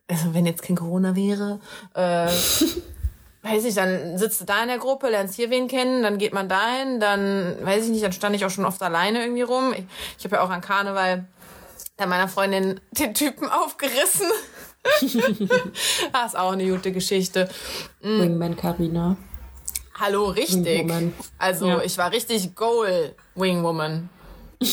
also wenn jetzt kein Corona wäre, äh, weiß ich, dann sitzt du da in der Gruppe, lernst hier wen kennen, dann geht man dahin, dann, weiß ich nicht, dann stand ich auch schon oft alleine irgendwie rum. Ich, ich habe ja auch an Karneval da meiner Freundin den Typen aufgerissen. Das ist auch eine gute Geschichte. Mhm. Wingman Karina. Hallo, richtig. Wingwoman. Also ja. ich war richtig Goal Wingwoman.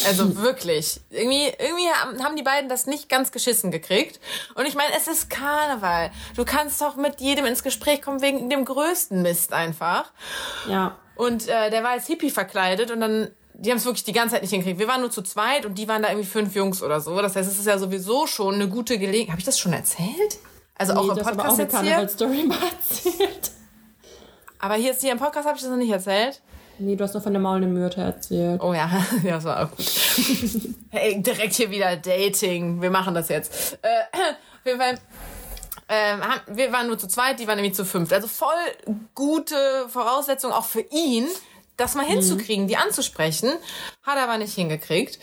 Also wirklich. Irgendwie, irgendwie haben die beiden das nicht ganz geschissen gekriegt. Und ich meine, es ist Karneval. Du kannst doch mit jedem ins Gespräch kommen wegen dem größten Mist einfach. Ja. Und äh, der war als Hippie verkleidet und dann, die haben es wirklich die ganze Zeit nicht hingekriegt. Wir waren nur zu zweit und die waren da irgendwie fünf Jungs oder so. Das heißt, es ist ja sowieso schon eine gute Gelegenheit. Habe ich das schon erzählt? Also nee, auch im Podcast aber auch eine Karneval-Story mal erzählt. Aber hier ist hier im Podcast habe ich das noch nicht erzählt. Nee, du hast noch von der maulenden Myrte erzählt. Oh ja, ja, das war auch gut. hey, direkt hier wieder Dating. Wir machen das jetzt. Äh, auf jeden Fall. Äh, wir waren nur zu zweit, die waren nämlich zu fünft. Also voll gute Voraussetzung auch für ihn, das mal hinzukriegen, mhm. die anzusprechen. Hat er aber nicht hingekriegt.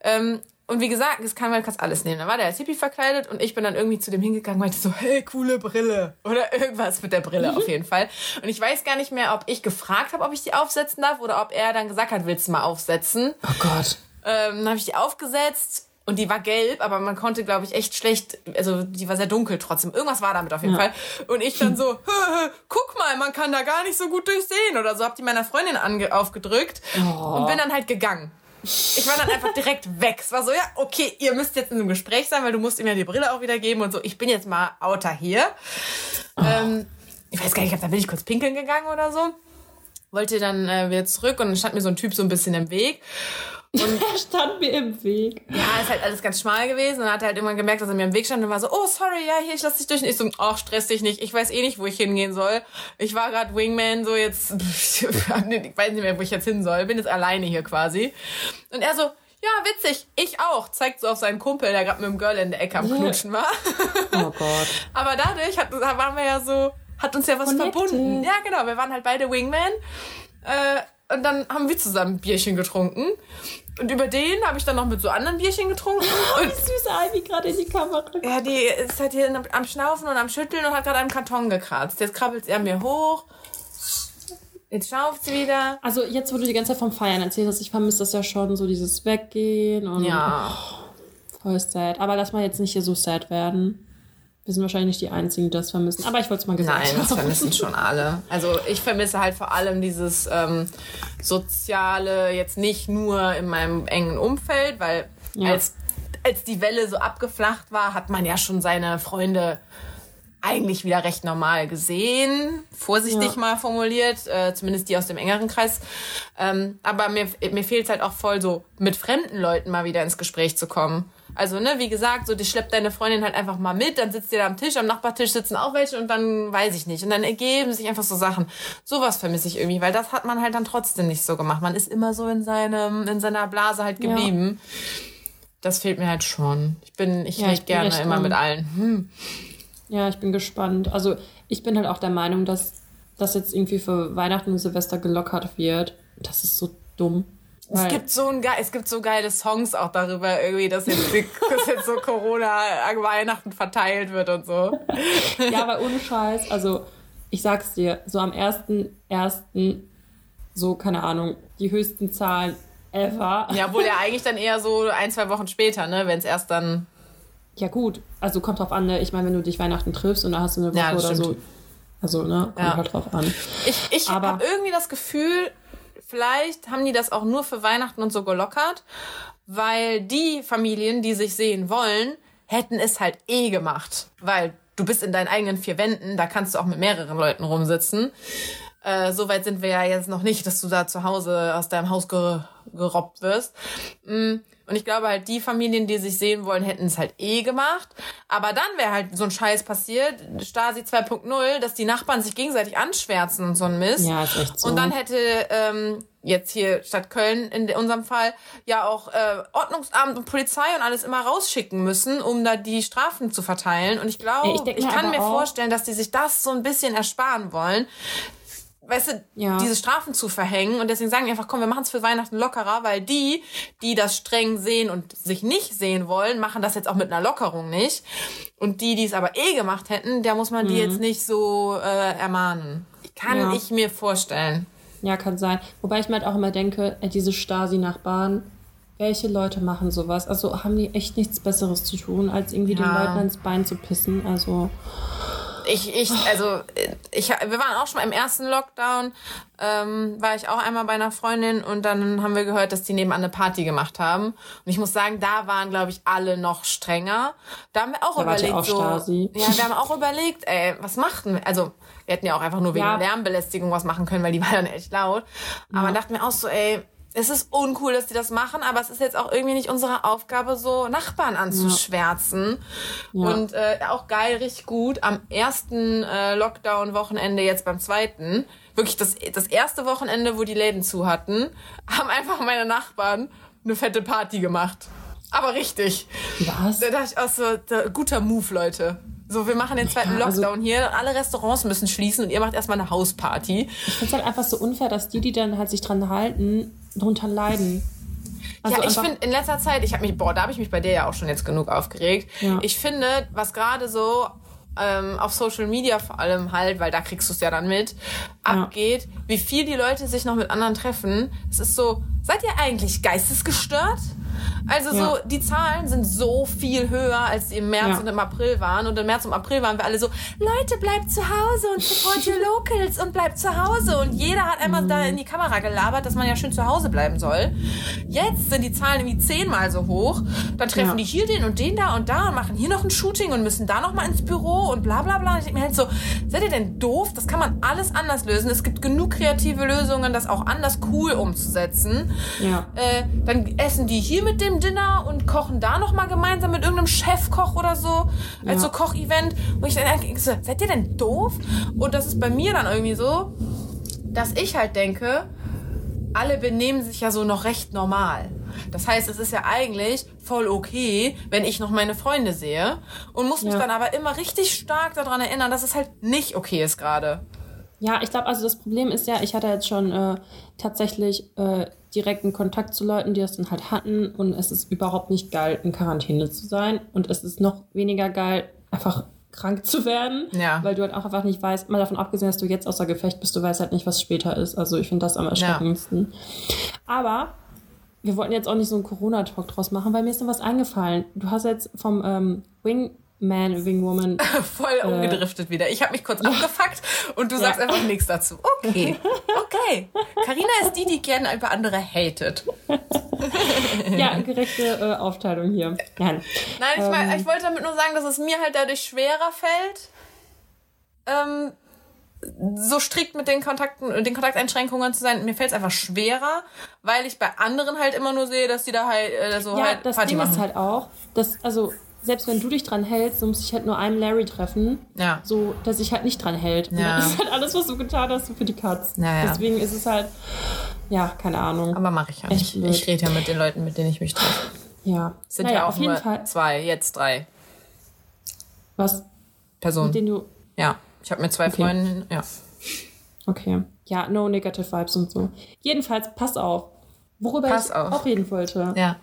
Ähm, und wie gesagt, es kann man kannst alles nehmen. Dann war der als Hippie verkleidet und ich bin dann irgendwie zu dem hingegangen und meinte so, hey, coole Brille. Oder irgendwas mit der Brille auf jeden Fall. Und ich weiß gar nicht mehr, ob ich gefragt habe, ob ich die aufsetzen darf oder ob er dann gesagt hat, willst du mal aufsetzen. Oh Gott. Ähm, dann habe ich die aufgesetzt und die war gelb, aber man konnte, glaube ich, echt schlecht, also die war sehr dunkel trotzdem. Irgendwas war damit auf jeden ja. Fall. Und ich dann so, guck mal, man kann da gar nicht so gut durchsehen oder so. Hab die meiner Freundin aufgedrückt oh. und bin dann halt gegangen. Ich war dann einfach direkt weg. Es war so, ja, okay, ihr müsst jetzt in einem Gespräch sein, weil du musst ihm ja die Brille auch wieder geben und so. Ich bin jetzt mal outer hier. Oh. Ähm, ich weiß gar nicht, da bin ich kurz pinkeln gegangen oder so. Wollte dann äh, wieder zurück und dann stand mir so ein Typ so ein bisschen im Weg. Und er stand mir im Weg. Ja, ist halt alles ganz schmal gewesen. Und dann hat er halt irgendwann gemerkt, dass er mir im Weg stand und war so, oh, sorry, ja, hier, ich lass dich durch. Und ich so, ach, stress dich nicht. Ich weiß eh nicht, wo ich hingehen soll. Ich war gerade Wingman, so jetzt, ich weiß nicht mehr, wo ich jetzt hin soll. Bin jetzt alleine hier quasi. Und er so, ja, witzig, ich auch. Zeigt so auf seinen Kumpel, der gerade mit dem Girl in der Ecke am Knutschen war. Oh Gott. Aber dadurch hat, waren wir ja so, hat uns ja was Connected. verbunden. Ja, genau. Wir waren halt beide Wingman. Äh, und dann haben wir zusammen ein Bierchen getrunken. Und über den habe ich dann noch mit so anderen Bierchen getrunken. Oh, wie süß Ivy gerade in die Kamera. Ja, die ist halt hier am Schnaufen und am Schütteln und hat gerade einen Karton gekratzt. Jetzt krabbelt er mir hoch. Jetzt schauft sie wieder. Also jetzt, wo du die ganze Zeit vom Feiern erzählt hast, ich vermisse das ja schon, so dieses Weggehen und... Ja. Oh, voll sad. Aber lass mal jetzt nicht hier so sad werden. Wir sind wahrscheinlich die Einzigen, die das vermissen. Aber ich wollte es mal gesagt Nein, das vermissen schon alle. Also ich vermisse halt vor allem dieses ähm, Soziale, jetzt nicht nur in meinem engen Umfeld, weil ja. als, als die Welle so abgeflacht war, hat man ja schon seine Freunde eigentlich wieder recht normal gesehen, vorsichtig ja. mal formuliert, äh, zumindest die aus dem engeren Kreis. Ähm, aber mir, mir fehlt halt auch voll so, mit fremden Leuten mal wieder ins Gespräch zu kommen. Also, ne, wie gesagt, so, die schleppt deine Freundin halt einfach mal mit, dann sitzt ihr da am Tisch, am Nachbartisch sitzen auch welche und dann weiß ich nicht. Und dann ergeben sich einfach so Sachen. Sowas vermisse ich irgendwie, weil das hat man halt dann trotzdem nicht so gemacht. Man ist immer so in seinem, in seiner Blase halt geblieben. Ja. Das fehlt mir halt schon. Ich bin, ich ja, rede gerne immer mit allen. Hm. Ja, ich bin gespannt. Also ich bin halt auch der Meinung, dass das jetzt irgendwie für Weihnachten und Silvester gelockert wird. Das ist so dumm. Es gibt so ein es gibt so geile Songs auch darüber irgendwie, dass jetzt, dass jetzt so Corona an Weihnachten verteilt wird und so. ja, aber ohne Scheiß, also ich sag's dir, so am ersten ersten so keine Ahnung, die höchsten Zahlen ever. Ja, wohl ja eigentlich dann eher so ein, zwei Wochen später, ne, wenn es erst dann ja, gut. Also kommt drauf an, ne? ich meine, wenn du dich Weihnachten triffst und da hast du eine Woche ja, oder so. Also, ne? Kommt ja. halt drauf an. Ich, ich habe irgendwie das Gefühl, vielleicht haben die das auch nur für Weihnachten und so gelockert, weil die Familien, die sich sehen wollen, hätten es halt eh gemacht. Weil du bist in deinen eigenen vier Wänden, da kannst du auch mit mehreren Leuten rumsitzen. Äh, so weit sind wir ja jetzt noch nicht, dass du da zu Hause aus deinem Haus ge gerobbt wirst. Mm. Und ich glaube halt, die Familien, die sich sehen wollen, hätten es halt eh gemacht. Aber dann wäre halt so ein Scheiß passiert, Stasi 2.0, dass die Nachbarn sich gegenseitig anschwärzen und so ein Mist. Ja, ist echt so. Und dann hätte ähm, jetzt hier Stadt Köln in unserem Fall ja auch äh, Ordnungsamt und Polizei und alles immer rausschicken müssen, um da die Strafen zu verteilen. Und ich glaube, ich, ich kann mir vorstellen, dass die sich das so ein bisschen ersparen wollen weißt du, ja. diese Strafen zu verhängen. Und deswegen sagen die einfach, komm, wir machen es für Weihnachten lockerer, weil die, die das streng sehen und sich nicht sehen wollen, machen das jetzt auch mit einer Lockerung nicht. Und die, die es aber eh gemacht hätten, der muss man mhm. die jetzt nicht so äh, ermahnen. Kann ja. ich mir vorstellen. Ja, kann sein. Wobei ich mir halt auch immer denke, äh, diese Stasi-Nachbarn, welche Leute machen sowas? Also haben die echt nichts Besseres zu tun, als irgendwie ja. den Leuten ins Bein zu pissen. Also ich, ich, also ich, wir waren auch schon im ersten Lockdown, ähm, war ich auch einmal bei einer Freundin und dann haben wir gehört, dass die nebenan eine Party gemacht haben. Und ich muss sagen, da waren, glaube ich, alle noch strenger. Da haben wir auch da überlegt, auch so, Stasi. ja, wir haben auch überlegt, ey, was machten wir? Also wir hätten ja auch einfach nur wegen ja. Lärmbelästigung was machen können, weil die war dann echt laut. Aber ja. dachten wir auch so, ey, es ist uncool, dass die das machen, aber es ist jetzt auch irgendwie nicht unsere Aufgabe, so Nachbarn anzuschwärzen. Ja. Und äh, auch geil, richtig gut. Am ersten äh, Lockdown-Wochenende, jetzt beim zweiten, wirklich das, das erste Wochenende, wo die Läden zu hatten, haben einfach meine Nachbarn eine fette Party gemacht. Aber richtig. Was? Da dachte ich auch so, da, guter Move, Leute. So, wir machen den zweiten ja, also Lockdown hier, alle Restaurants müssen schließen und ihr macht erstmal eine Hausparty. Ich finde es halt einfach so unfair, dass die, die dann halt sich dran halten, drunter leiden. Also ja, ich finde in letzter Zeit, ich habe mich, boah, da habe ich mich bei dir ja auch schon jetzt genug aufgeregt. Ja. Ich finde, was gerade so ähm, auf Social Media vor allem halt, weil da kriegst du es ja dann mit, ja. abgeht, wie viel die Leute sich noch mit anderen treffen. Es ist so, seid ihr eigentlich geistesgestört? Also ja. so, die Zahlen sind so viel höher, als die im März ja. und im April waren. Und im März und April waren wir alle so, Leute, bleibt zu Hause und support your locals und bleibt zu Hause. Und jeder hat einmal mhm. da in die Kamera gelabert, dass man ja schön zu Hause bleiben soll. Jetzt sind die Zahlen irgendwie zehnmal so hoch. Dann treffen ja. die hier den und den da und da und machen hier noch ein Shooting und müssen da noch mal ins Büro und bla bla bla. Und ich denke mir halt so, seid ihr denn doof? Das kann man alles anders lösen. Es gibt genug kreative Lösungen, das auch anders cool umzusetzen. Ja. Äh, dann essen die hier mit dem Dinner und kochen da noch mal gemeinsam mit irgendeinem Chefkoch oder so als ja. so Kochevent. Wo ich dann denke, seid ihr denn doof? Und das ist bei mir dann irgendwie so, dass ich halt denke, alle benehmen sich ja so noch recht normal. Das heißt, es ist ja eigentlich voll okay, wenn ich noch meine Freunde sehe und muss mich ja. dann aber immer richtig stark daran erinnern, dass es halt nicht okay ist gerade. Ja, ich glaube, also das Problem ist ja, ich hatte jetzt schon äh, tatsächlich äh, direkten Kontakt zu Leuten, die das dann halt hatten und es ist überhaupt nicht geil, in Quarantäne zu sein und es ist noch weniger geil, einfach krank zu werden, ja. weil du halt auch einfach nicht weißt, mal davon abgesehen, dass du jetzt außer Gefecht bist, du weißt halt nicht, was später ist. Also ich finde das am erschreckendsten. Ja. Aber wir wollten jetzt auch nicht so einen Corona-Talk draus machen, weil mir ist noch was eingefallen. Du hast jetzt vom ähm, Wing Man wing Woman. Voll äh, umgedriftet wieder. Ich habe mich kurz ja. abgefuckt und du ja. sagst einfach nichts dazu. Okay, okay. Karina ist die, die gerne über andere hatet. ja, gerechte äh, Aufteilung hier. Nein, Nein ich, ähm, mein, ich wollte damit nur sagen, dass es mir halt dadurch schwerer fällt, ähm, so strikt mit den Kontakten, den Kontakteinschränkungen zu sein. Mir fällt es einfach schwerer, weil ich bei anderen halt immer nur sehe, dass die da halt äh, so ja, halt das Party Ding machen. ist halt auch, dass also selbst wenn du dich dran hältst, so muss ich halt nur einem Larry treffen. Ja. So, dass ich halt nicht dran hält. Ja. das ist halt alles, was du getan hast, für die Katz. Ja, ja. Deswegen ist es halt, ja, keine Ahnung. Aber mache ich ja nicht. Ich rede ja mit den Leuten, mit denen ich mich treffe. Ja. Es sind naja, ja auch nur Fall. zwei, jetzt drei. Was? Personen. Mit denen du. Ja. Ich habe mit zwei okay. Freunden, ja. Okay. Ja, no negative vibes und so. Jedenfalls, pass auf. Worüber pass ich auf. auch reden wollte. Ja.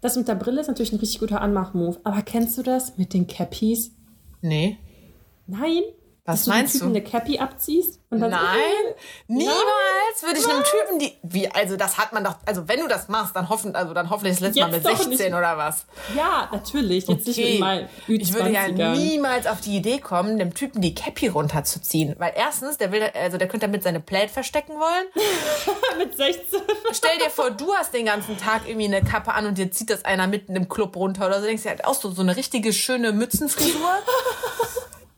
Das mit der Brille ist natürlich ein richtig guter Anmachmove. Aber kennst du das mit den Cappies? Nee. Nein? Was dass meinst du? Typen eine Cappy abziehst? Und dann Nein, so, niemals würde ich einem Typen die. Wie, also das hat man doch. Also wenn du das machst, dann hoffen, also dann hoffentlich das letzte Mal mit 16 nicht. oder was. Ja, natürlich. Jetzt okay. nicht mal Ich würde ja niemals auf die Idee kommen, dem Typen die Cappy runterzuziehen. Weil erstens, der will, also der könnte damit seine Plate verstecken wollen. mit 16. Stell dir vor, du hast den ganzen Tag irgendwie eine Kappe an und dir zieht das einer mitten im Club runter oder so. Denkst du halt auch so, so eine richtige schöne Mützenfrisur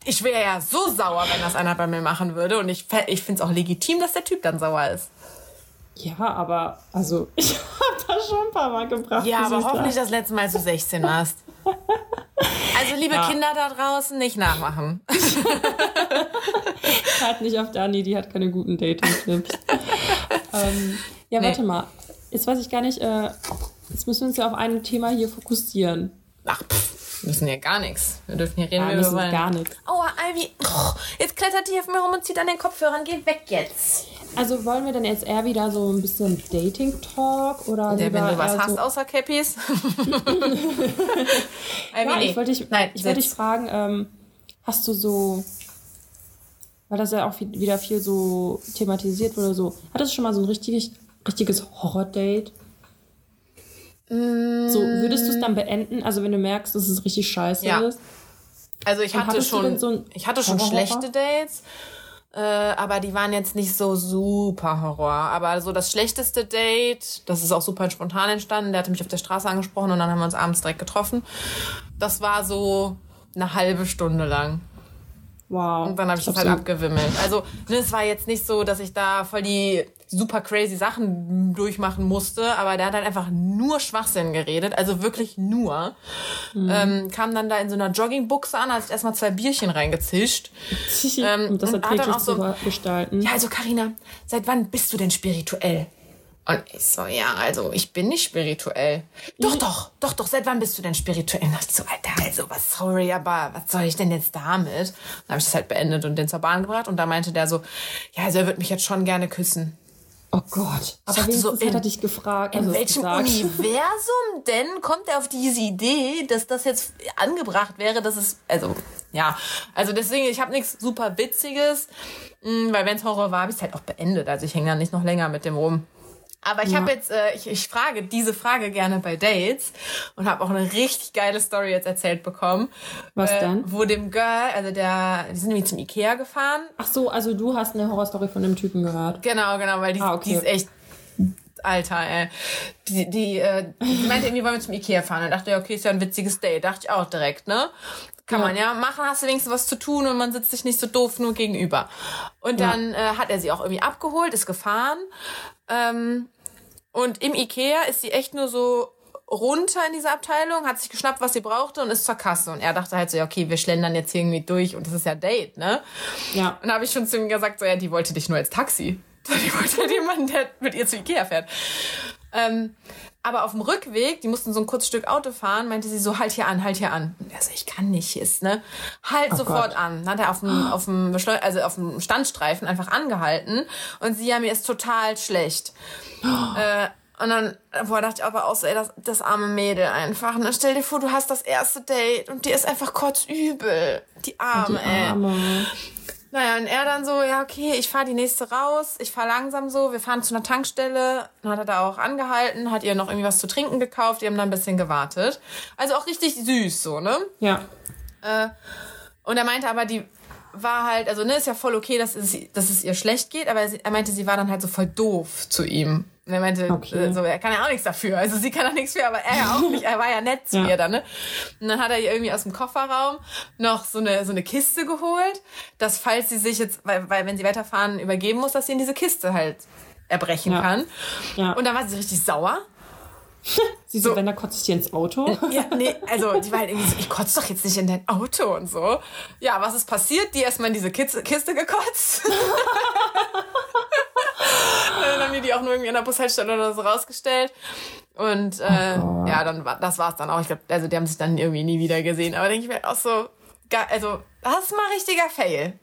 ich wäre ja so sauer, wenn das einer bei mir machen würde. Und ich, ich finde es auch legitim, dass der Typ dann sauer ist. Ja, aber also ich habe das schon ein paar Mal gebracht. Ja, aber hoffentlich das letzte Mal, als du 16 warst. Also liebe ja. Kinder da draußen, nicht nachmachen. halt nicht auf Dani, die hat keine guten Dating-Tipps. ähm, ja, nee. warte mal. Jetzt weiß ich gar nicht, äh, jetzt müssen wir uns ja auf ein Thema hier fokussieren. Ach, pff. Wir müssen ja gar nichts. Wir dürfen hier reden, ja, wir wollen. gar nichts. Aua, Ivy. Oh, jetzt klettert die auf mir rum und zieht an den Kopfhörern. Geh weg jetzt. Also wollen wir dann jetzt eher wieder so ein bisschen Dating-Talk oder ja, wenn du was hast so außer Cappies? ja, ich wollte dich, Nein, ich wollte dich fragen, ähm, hast du so, weil das ja auch wieder viel so thematisiert wurde, so, hattest du schon mal so ein richtiges, richtiges Horror-Date? So, würdest du es dann beenden? Also, wenn du merkst, dass es richtig scheiße ja. ist? Also, ich hatte schon, so ich hatte schon schlechte Dates, äh, aber die waren jetzt nicht so super Horror. Aber so das schlechteste Date, das ist auch super spontan entstanden. Der hatte mich auf der Straße angesprochen und dann haben wir uns abends direkt getroffen. Das war so eine halbe Stunde lang. Wow. Und dann habe ich das halt abgewimmelt. Also, ne, es war jetzt nicht so, dass ich da voll die super crazy Sachen durchmachen musste, aber der hat halt einfach nur Schwachsinn geredet, also wirklich nur. Mhm. Ähm, kam dann da in so einer Joggingbuchse an, hat erstmal zwei Bierchen reingezischt. ähm, und das und hat dann auch so gestalten. Ja, also Karina, seit wann bist du denn spirituell? Und ich so, ja, also ich bin nicht spirituell. Doch, doch, doch, doch, seit wann bist du denn spirituell? Und ich so, Alter, also was, sorry, aber was soll ich denn jetzt damit? Dann habe ich das halt beendet und den zur Bahn gebracht und da meinte der so, ja, also er wird mich jetzt schon gerne küssen. Oh Gott, aber so in, hat er dich gefragt. In welchem Universum denn kommt er auf diese Idee, dass das jetzt angebracht wäre, dass es, also, ja, also deswegen, ich habe nichts super Witziges, mm, weil wenn es Horror war, habe ich es halt auch beendet. Also ich hänge da nicht noch länger mit dem rum. Aber ich ja. habe jetzt, äh, ich, ich frage diese Frage gerne bei Dates und habe auch eine richtig geile Story jetzt erzählt bekommen. Was äh, denn? Wo dem Girl, also der, die sind nämlich zum Ikea gefahren. Ach so, also du hast eine Horrorstory von dem Typen gehört. Genau, genau, weil die, ah, okay. die ist echt Alter, ey. Die, die, äh, die meinte irgendwie, wollen wir zum Ikea fahren. Und dachte ja, okay, ist ja ein witziges Date. Dachte ich auch direkt, ne? Kann ja. man ja machen, hast du wenigstens was zu tun und man sitzt sich nicht so doof nur gegenüber. Und dann ja. äh, hat er sie auch irgendwie abgeholt, ist gefahren. Ähm, und im Ikea ist sie echt nur so runter in diese Abteilung, hat sich geschnappt, was sie brauchte und ist zur Kasse. Und er dachte halt so, ja, okay, wir schlendern jetzt irgendwie durch und das ist ja Date, ne? Ja. Und da habe ich schon zu ihm gesagt, so, ja, die wollte dich nur als Taxi. Die wollte halt jemanden, der mit ihr zu Ikea fährt. Ähm, aber auf dem Rückweg, die mussten so ein kurzes Stück Auto fahren, meinte sie so, halt hier an, halt hier an. Und er so, ich kann nicht, ist, ne? Halt oh sofort Gott. an. Dann hat er auf dem, auf dem, Beschleu also auf dem Standstreifen einfach angehalten und sie, ja, mir ist total schlecht. Oh. Äh, und dann, boah, dachte ich aber auch so, ey, das, das arme Mädel einfach. Und dann stell dir vor, du hast das erste Date und dir ist einfach kurz übel. Die Arme, Die Arme. ey. Naja, und er dann so, ja, okay, ich fahre die nächste raus, ich fahre langsam so, wir fahren zu einer Tankstelle. Dann hat er da auch angehalten, hat ihr noch irgendwie was zu trinken gekauft, die haben dann ein bisschen gewartet. Also auch richtig süß, so, ne? Ja. Äh, und er meinte aber, die war halt, also ne, ist ja voll okay, dass es, dass es ihr schlecht geht, aber er meinte, sie war dann halt so voll doof zu ihm. Und er meinte, okay. so, er kann ja auch nichts dafür. Also sie kann ja nichts für, aber er ja auch nicht. Er war ja nett zu ja. ihr dann, ne? Und dann hat er ihr irgendwie aus dem Kofferraum noch so eine, so eine Kiste geholt, dass falls sie sich jetzt, weil, weil wenn sie weiterfahren, übergeben muss, dass sie in diese Kiste halt erbrechen ja. kann. Ja. Und dann war sie richtig sauer. Sie so, wenn da kotze ich dir ins Auto? Ja, nee, also die war halt irgendwie so, ich kotze doch jetzt nicht in dein Auto und so. Ja, was ist passiert? Die erstmal in diese Kiste, gekotzt. dann haben die die auch nur irgendwie an der Bushaltestelle oder so rausgestellt. Und äh, oh ja, dann war das war's dann auch. Ich glaube, also die haben sich dann irgendwie nie wieder gesehen. Aber denke ich mir auch so, also das ist mal richtiger Fail.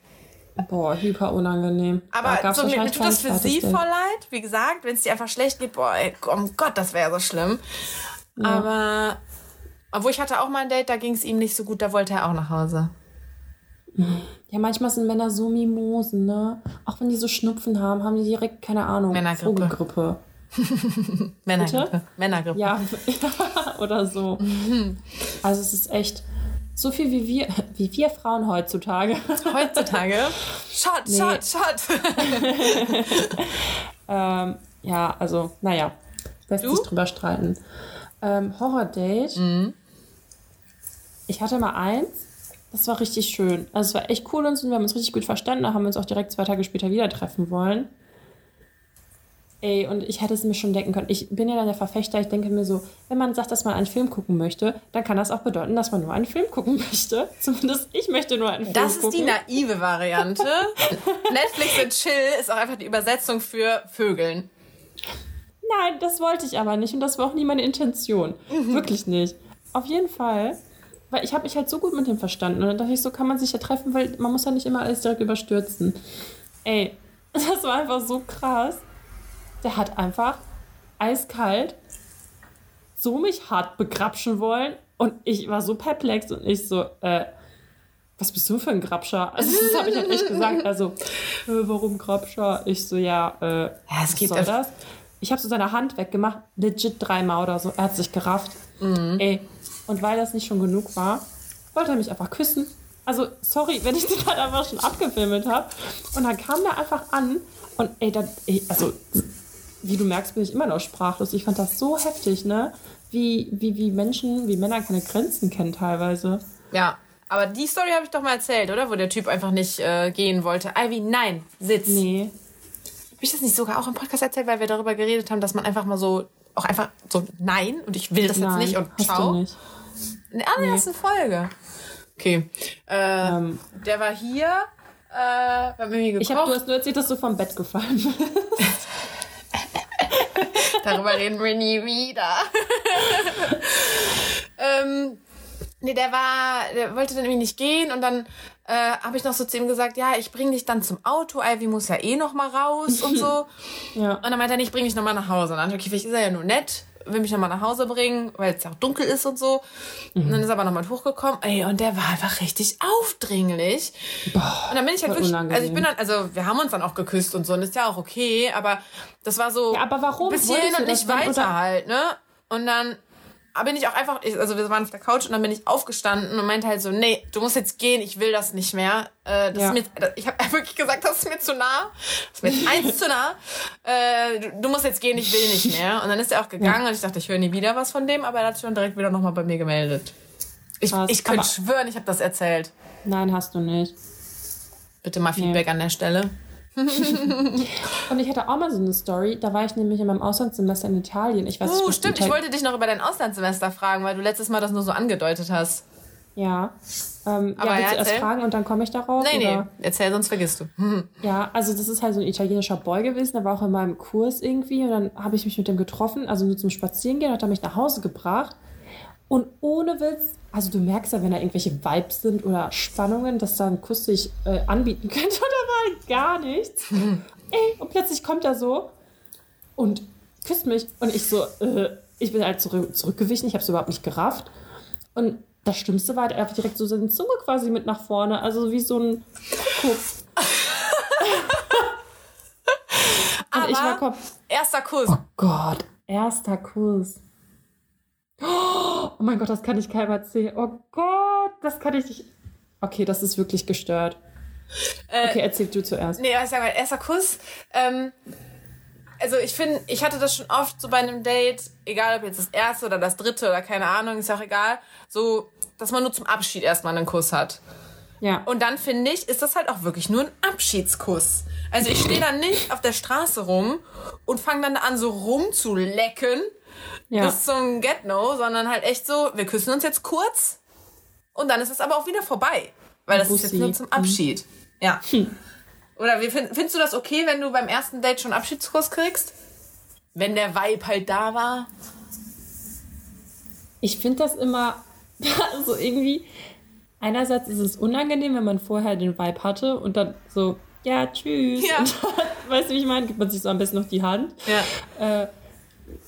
Boah, hyper unangenehm. Aber so, mir tut das für sie voll leid. Wie gesagt, wenn es dir einfach schlecht geht, boah, ey, um Gott, das wäre so schlimm. Ja. Aber, obwohl ich hatte auch mal ein Date, da ging es ihm nicht so gut, da wollte er auch nach Hause. Ja, manchmal sind Männer so Mimosen, ne? Auch wenn die so Schnupfen haben, haben die direkt, keine Ahnung, Männergrippe. Vogelgrippe. Männergrippe. Männergrippe. Ja, oder so. Also es ist echt so viel wie wir, wie wir Frauen heutzutage. Heutzutage? Shot, nee. shot, shot. ähm, ja, also, naja, lässt sich drüber streiten. Ähm, Horror-Date. Mhm. Ich hatte mal eins, das war richtig schön. Also es war echt cool und wir haben uns richtig gut verstanden. Da haben wir uns auch direkt zwei Tage später wieder treffen wollen. Ey, und ich hätte es mir schon denken können. Ich bin ja dann der Verfechter, ich denke mir so, wenn man sagt, dass man einen Film gucken möchte, dann kann das auch bedeuten, dass man nur einen Film gucken möchte. Zumindest ich möchte nur einen Film das gucken. Das ist die naive Variante. Netflix und Chill ist auch einfach die Übersetzung für Vögeln. Nein, das wollte ich aber nicht und das war auch nie meine Intention. Mhm. Wirklich nicht. Auf jeden Fall, weil ich habe mich halt so gut mit dem verstanden und dann dachte ich, so kann man sich ja treffen, weil man muss ja nicht immer alles direkt überstürzen. Ey, das war einfach so krass der hat einfach eiskalt so mich hart begrapschen wollen und ich war so perplex und ich so, äh, was bist du für ein Grabscher? Also das habe ich halt echt gesagt. Also, äh, warum Grabscher? Ich so, ja, äh, ja, es was soll das? Ich habe so seine Hand weggemacht, legit dreimal oder so. Er hat sich gerafft. Mhm. Ey, und weil das nicht schon genug war, wollte er mich einfach küssen. Also, sorry, wenn ich den halt einfach schon abgefilmt habe. Und dann kam der einfach an und ey, dann, ey, also wie du merkst, bin ich immer noch sprachlos. Ich fand das so heftig, ne? Wie, wie, wie Menschen, wie Männer keine Grenzen kennen teilweise. Ja, aber die Story habe ich doch mal erzählt, oder? Wo der Typ einfach nicht äh, gehen wollte. Ivy, nein, sitz. Nee. Habe ich das nicht sogar auch im Podcast erzählt, weil wir darüber geredet haben, dass man einfach mal so, auch einfach so, nein, und ich will das nein, jetzt nicht und ciao. Nicht. In der allerersten nee. Folge. Okay. Äh, ähm. Der war hier, äh, hat mir gekocht. Ich hab, du hast nur erzählt, dass du vom Bett gefallen bist. Darüber reden wir nie wieder. ähm, nee, der war, der wollte dann irgendwie nicht gehen und dann äh, habe ich noch so zu ihm gesagt, ja, ich bring dich dann zum Auto, Ivy muss ja eh noch mal raus und so. ja. Und dann meinte er, nicht, ich bring dich noch mal nach Hause. Und dann okay, vielleicht ist er ja nur nett, will mich noch mal nach Hause bringen, weil es ja auch dunkel ist und so. Mhm. Und dann ist er aber noch mal hochgekommen, ey, und der war einfach richtig aufdringlich. Boah, und dann bin ich halt wirklich, also ich bin dann, also wir haben uns dann auch geküsst und so, und ist ja auch okay, aber das war so. Ja, aber warum? Bis hierhin und nicht weiter halt, ne? Und dann bin ich auch einfach, also wir waren auf der Couch und dann bin ich aufgestanden und meinte halt so, nee, du musst jetzt gehen, ich will das nicht mehr. Äh, das ja. ist mir, ich habe wirklich gesagt, das ist mir zu nah, das ist mir jetzt eins zu nah. Äh, du, du, musst jetzt gehen, ich will nicht mehr. Und dann ist er auch gegangen ja. und ich dachte, ich höre nie wieder was von dem, aber er hat sich dann direkt wieder nochmal bei mir gemeldet. Ich, ich könnte schwören, ich habe das erzählt. Nein, hast du nicht. Bitte mal Feedback nee. an der Stelle. und ich hatte auch mal so eine Story, da war ich nämlich in meinem Auslandssemester in Italien. Ich weiß, uh, stimmt, ich wollte dich noch über dein Auslandssemester fragen, weil du letztes Mal das nur so angedeutet hast. Ja. Ähm, Aber ja, willst ja, du erst fragen und dann komme ich darauf? Nee, oder? nee, erzähl, sonst vergisst du. ja, also das ist halt so ein italienischer Boy gewesen, der war auch in meinem Kurs irgendwie und dann habe ich mich mit dem getroffen, also nur zum Spazierengehen, hat er mich nach Hause gebracht und ohne Witz, also du merkst ja, wenn da irgendwelche Vibes sind oder Spannungen, dass da ein Kuss sich äh, anbieten könnte oder mal gar nichts. Ey, und plötzlich kommt er so und küsst mich. Und ich so, äh, ich bin halt zurück, zurückgewichen, ich habe es überhaupt nicht gerafft. Und das Schlimmste war halt einfach direkt so seine Zunge quasi mit nach vorne. Also wie so ein Kuss. Aber ich war Kopf. erster Kuss. Oh Gott, erster Kuss. Oh mein Gott, das kann ich keinem erzählen. Oh Gott, das kann ich nicht. Okay, das ist wirklich gestört. Äh, okay, erzähl du zuerst. Nee, ich sag mal, erster Kuss. Ähm, also ich finde, ich hatte das schon oft so bei einem Date, egal ob jetzt das erste oder das dritte oder keine Ahnung, ist auch egal, so, dass man nur zum Abschied erstmal einen Kuss hat. Ja. Und dann finde ich, ist das halt auch wirklich nur ein Abschiedskuss. Also ich stehe dann nicht auf der Straße rum und fange dann an so rumzulecken ja. bis zum Get-No, sondern halt echt so, wir küssen uns jetzt kurz und dann ist es aber auch wieder vorbei. Weil das Bussi. ist jetzt nur zum Abschied. Ja. Hm. Oder wie, find, findest du das okay, wenn du beim ersten Date schon Abschiedskurs kriegst? Wenn der Vibe halt da war? Ich finde das immer so irgendwie. Einerseits ist es unangenehm, wenn man vorher den Vibe hatte und dann so, ja, tschüss. Ja. Und dann, weißt du, wie ich meine? Gibt man sich so am besten noch die Hand. Ja. Äh,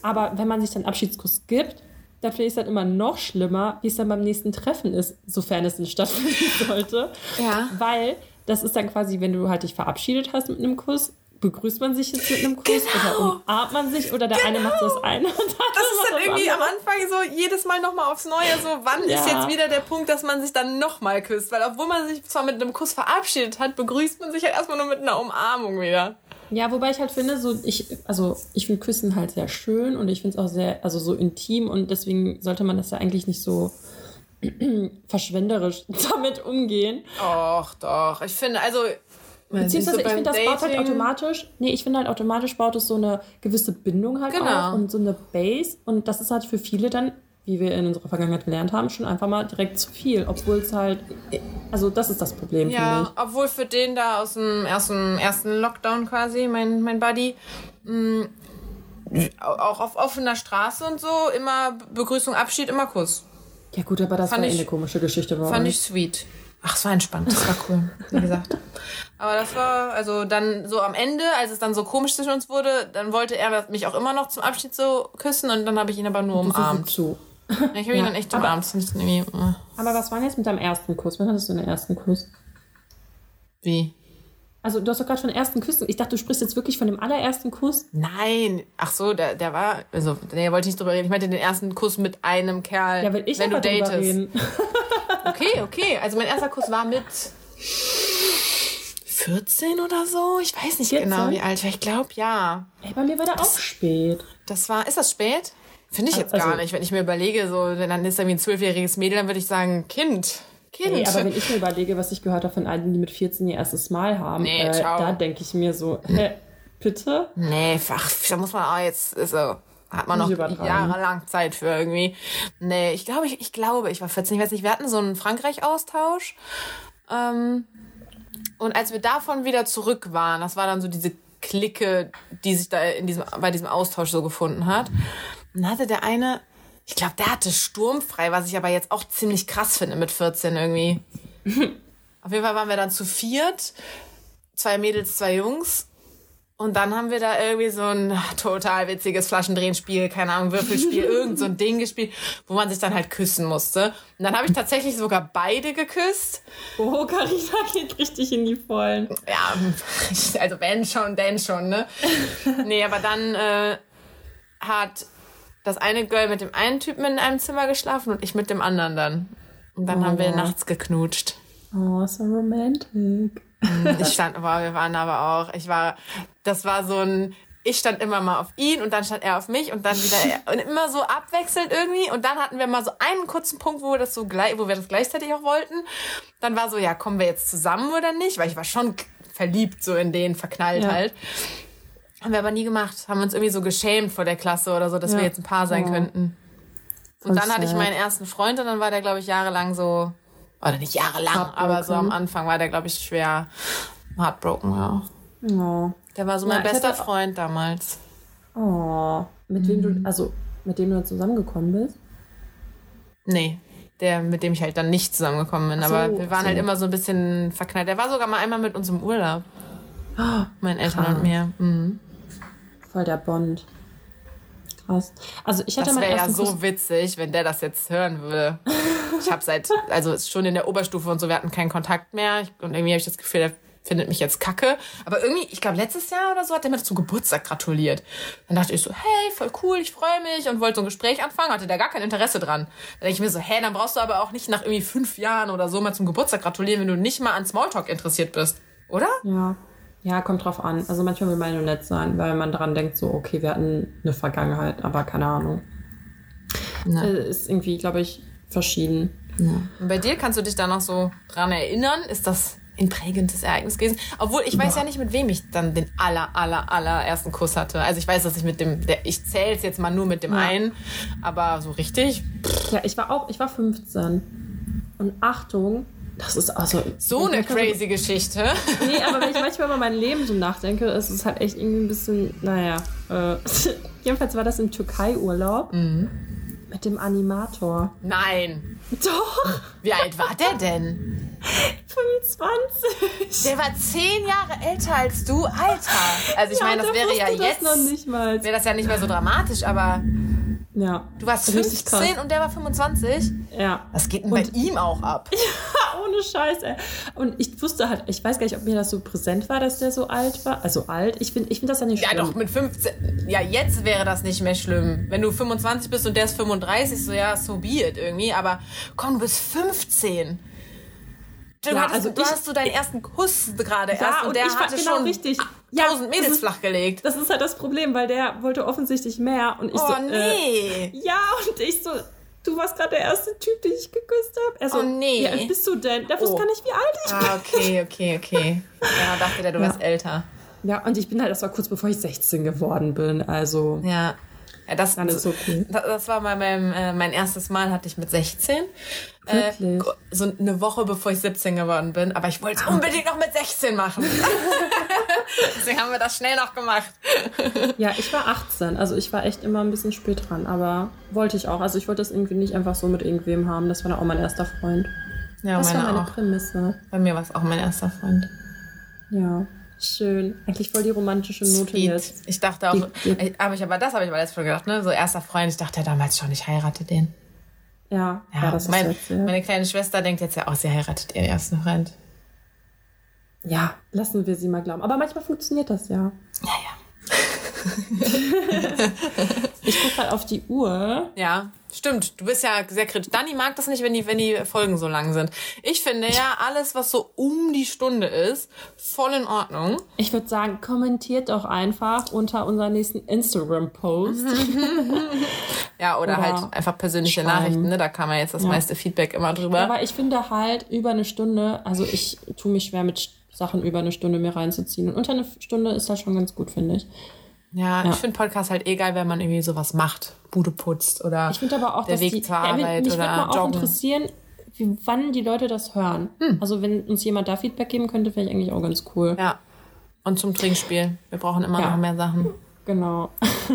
aber wenn man sich dann Abschiedskuss gibt, dann finde ich es dann immer noch schlimmer, wie es dann beim nächsten Treffen ist, sofern es denn stattfinden sollte. Ja. Weil das ist dann quasi, wenn du halt dich verabschiedet hast mit einem Kuss, begrüßt man sich jetzt mit einem Kuss genau. oder umarmt man sich oder der genau. eine macht das eine und das ist dann irgendwie andere. am Anfang so jedes Mal nochmal aufs Neue so, wann ja. ist jetzt wieder der Punkt, dass man sich dann nochmal küsst? Weil obwohl man sich zwar mit einem Kuss verabschiedet hat, begrüßt man sich halt erstmal nur mit einer Umarmung wieder. Ja, wobei ich halt finde, so ich, also ich finde Küssen halt sehr schön und ich finde es auch sehr, also so intim und deswegen sollte man das ja eigentlich nicht so verschwenderisch damit umgehen. Och, doch. Ich finde, also. Beziehungsweise, so ich finde, das Dating. baut halt automatisch, nee, ich finde halt automatisch baut es so eine gewisse Bindung halt genau. auf und so eine Base. Und das ist halt für viele dann, wie wir in unserer Vergangenheit gelernt haben, schon einfach mal direkt zu viel. Obwohl es halt, also das ist das Problem, ja, ich. obwohl für den da aus dem ersten, ersten Lockdown quasi, mein, mein Buddy, mh, mm, auch auf offener Straße und so, immer Begrüßung, Abschied, immer Kuss. Ja gut, aber das fand war ich, eine komische Geschichte. Bei fand ich sweet. Ach, es war entspannt, das war cool, wie gesagt. Aber das war, also dann so am Ende, als es dann so komisch zwischen uns wurde, dann wollte er mich auch immer noch zum Abschied so küssen und dann habe ich ihn aber nur umarmt. Ich habe ihn dann echt umarmt. Äh. Aber was war denn jetzt mit deinem ersten Kuss? Wann hattest du den ersten Kuss? Wie? Also du hast doch gerade von ersten Küssen. Ich dachte, du sprichst jetzt wirklich von dem allerersten Kuss. Nein. Ach so, der, der war, also, nee, wollte ich nicht drüber reden. Ich meinte den ersten Kuss mit einem Kerl, ja, will ich wenn du datest. Reden. okay, okay. Also mein erster Kuss war mit 14 oder so. Ich weiß nicht 14? genau, wie alt ich war. Ich glaube, ja. Ey, bei mir war der das, auch spät. Das war, ist das spät? Finde ich jetzt also, gar nicht. Wenn ich mir überlege, so, wenn dann ist er wie ein zwölfjähriges Mädel, dann würde ich sagen, Kind. Kind. Nee, aber wenn ich mir überlege, was ich gehört habe von allen, die mit 14 ihr erstes Mal haben, nee, äh, da denke ich mir so, hä, bitte? Nee, ach, da muss man auch jetzt, so, hat man noch jahrelang Zeit für irgendwie. Nee, ich glaube, ich, ich glaube, ich war 14, ich weiß nicht, wir hatten so einen Frankreich-Austausch. Ähm, und als wir davon wieder zurück waren, das war dann so diese Clique, die sich da in diesem, bei diesem Austausch so gefunden hat. Dann hatte der eine ich glaube, der hatte sturmfrei, was ich aber jetzt auch ziemlich krass finde mit 14 irgendwie. Auf jeden Fall waren wir dann zu viert. Zwei Mädels, zwei Jungs. Und dann haben wir da irgendwie so ein total witziges Flaschendrehenspiel, keine Ahnung, Würfelspiel, irgend so ein Ding gespielt, wo man sich dann halt küssen musste. Und dann habe ich tatsächlich sogar beide geküsst. Oh, Carina geht richtig in die Vollen. Ja, also wenn schon, denn schon, ne? nee, aber dann äh, hat das eine Girl mit dem einen Typen in einem Zimmer geschlafen und ich mit dem anderen dann. Und dann oh. haben wir oh. nachts geknutscht. Oh, so romantic. Mhm, ich stand, wow, wir waren aber auch, ich war, das war so ein, ich stand immer mal auf ihn und dann stand er auf mich und dann wieder er. Und immer so abwechselnd irgendwie. Und dann hatten wir mal so einen kurzen Punkt, wo wir das so gleich, wo wir das gleichzeitig auch wollten. Dann war so, ja, kommen wir jetzt zusammen oder nicht? Weil ich war schon verliebt so in den, verknallt ja. halt. Haben wir aber nie gemacht. Haben uns irgendwie so geschämt vor der Klasse oder so, dass ja. wir jetzt ein Paar sein oh. könnten. Und dann hatte ich meinen ersten Freund und dann war der, glaube ich, jahrelang so, oder nicht jahrelang, aber so am Anfang war der, glaube ich, schwer heartbroken, ja. Oh. Der war so mein ja, bester Freund damals. Oh. Mit wem du, also, mit dem du zusammengekommen bist? Nee. Der, mit dem ich halt dann nicht zusammengekommen bin. So, aber wir waren so. halt immer so ein bisschen verknallt. Der war sogar mal einmal mit uns im Urlaub. Oh, Meinen Eltern und mir. Mhm voll der Bond. Krass. Also ich hatte das wäre ja so witzig, wenn der das jetzt hören würde. Ich habe seit, also schon in der Oberstufe und so, wir hatten keinen Kontakt mehr. und irgendwie habe ich das Gefühl, der findet mich jetzt kacke. Aber irgendwie, ich glaube, letztes Jahr oder so hat er mir zum Geburtstag gratuliert. Dann dachte ich so, hey, voll cool, ich freue mich und wollte so ein Gespräch anfangen, hatte da gar kein Interesse dran. Dann denke ich mir so, hey, dann brauchst du aber auch nicht nach irgendwie fünf Jahren oder so mal zum Geburtstag gratulieren, wenn du nicht mal an Smalltalk interessiert bist. Oder? Ja. Ja, kommt drauf an. Also manchmal will man nur nett sein, weil man daran denkt, so, okay, wir hatten eine Vergangenheit, aber keine Ahnung. Ja. Äh, ist irgendwie, glaube ich, verschieden. Ja. Und bei dir kannst du dich da noch so dran erinnern? Ist das ein prägendes Ereignis gewesen? Obwohl, ich weiß ja, ja nicht, mit wem ich dann den aller, aller, aller ersten Kuss hatte. Also ich weiß, dass ich mit dem, der, ich zähle es jetzt mal nur mit dem ja. einen, aber so richtig. Pff. Ja, ich war auch, ich war 15. Und Achtung, das ist also. So eine crazy Geschichte. Nee, aber wenn ich manchmal über mein Leben so nachdenke, ist es halt echt irgendwie ein bisschen, naja. Äh, jedenfalls war das im Türkei-Urlaub. Mhm. Mit dem Animator. Nein. Doch. Wie alt war der denn? 25. Der war zehn Jahre älter als du, Alter. Also ich ja, meine, das wäre ja jetzt. Wäre das ja nicht mehr so dramatisch, aber ja. Du warst 15 und der war 25? Ja. Was geht denn bei ihm auch ab? Ja, ohne Scheiß, ey. Und ich wusste halt, ich weiß gar nicht, ob mir das so präsent war, dass der so alt war. Also alt. Ich finde ich find das ja nicht schlimm. Ja, doch, mit 15. Ja, jetzt wäre das nicht mehr schlimm. Wenn du 25 bist und der ist 35, so ja, so be it irgendwie. Aber komm, du bist 15. Du, ja, hattest, also du ich, hast so deinen ersten Kuss gerade ja, erst und, der ich hatte genau schon richtig. tausend Mädels ist, flachgelegt. Das ist halt das Problem, weil der wollte offensichtlich mehr und ich oh, so. nee. Äh, ja, und ich so. Du warst gerade der erste Typ, den ich geküsst habe. Also, oh nee. Wie alt bist du denn? Oh. wusste gar nicht, wie alt ich ah, bin. Ah, okay, okay, okay. Ja, dachte der, du ja. wärst älter. Ja, und ich bin halt, das war kurz bevor ich 16 geworden bin. Also. Ja. Ja, das, Dann ist okay. das, das war mal mein, äh, mein erstes Mal, hatte ich mit 16. Äh, so eine Woche bevor ich 17 geworden bin. Aber ich wollte es ah. unbedingt noch mit 16 machen. Deswegen haben wir das schnell noch gemacht. ja, ich war 18. Also ich war echt immer ein bisschen spät dran. Aber wollte ich auch. Also ich wollte das irgendwie nicht einfach so mit irgendwem haben. Das war dann auch mein erster Freund. Ja, das war meine auch. Prämisse. Bei mir war es auch mein erster Freund. Ja. Schön. Eigentlich voll die romantische Note Sweet. jetzt. Ich dachte auch, die, die, aber ich, aber das habe ich mal letztes Mal gedacht, ne? So erster Freund, ich dachte ja damals schon, ich heirate den. Ja, ja, ja das mein, ist jetzt, ja. Meine kleine Schwester denkt jetzt ja auch, sie heiratet ihren ersten Freund. Ja, lassen wir sie mal glauben. Aber manchmal funktioniert das ja. Ja, ja. ich gucke halt auf die Uhr. Ja, stimmt. Du bist ja sehr kritisch. Dani mag das nicht, wenn die, wenn die Folgen so lang sind. Ich finde ja, alles, was so um die Stunde ist, voll in Ordnung. Ich würde sagen, kommentiert doch einfach unter unserem nächsten Instagram-Post. ja, oder, oder, halt einfach persönliche schreiben. Nachrichten. Ne? Da kann man jetzt das ja. meiste Feedback immer drüber. Ja, aber ich finde halt über eine Stunde, also ich tue mich schwer mit Sachen über eine Stunde mir reinzuziehen. Und unter eine Stunde ist das schon ganz gut, finde ich. Ja, ja. ich finde Podcast halt eh geil, wenn man irgendwie sowas macht, Bude putzt oder ich finde aber auch, der Weg die, zur Arbeit ja, mich oder würde auch joggen. interessieren, wie, wann die Leute das hören. Hm. Also wenn uns jemand da Feedback geben könnte, wäre ich eigentlich auch ganz cool. Ja. Und zum Trinkspiel. Wir brauchen immer ja. noch mehr Sachen. Genau.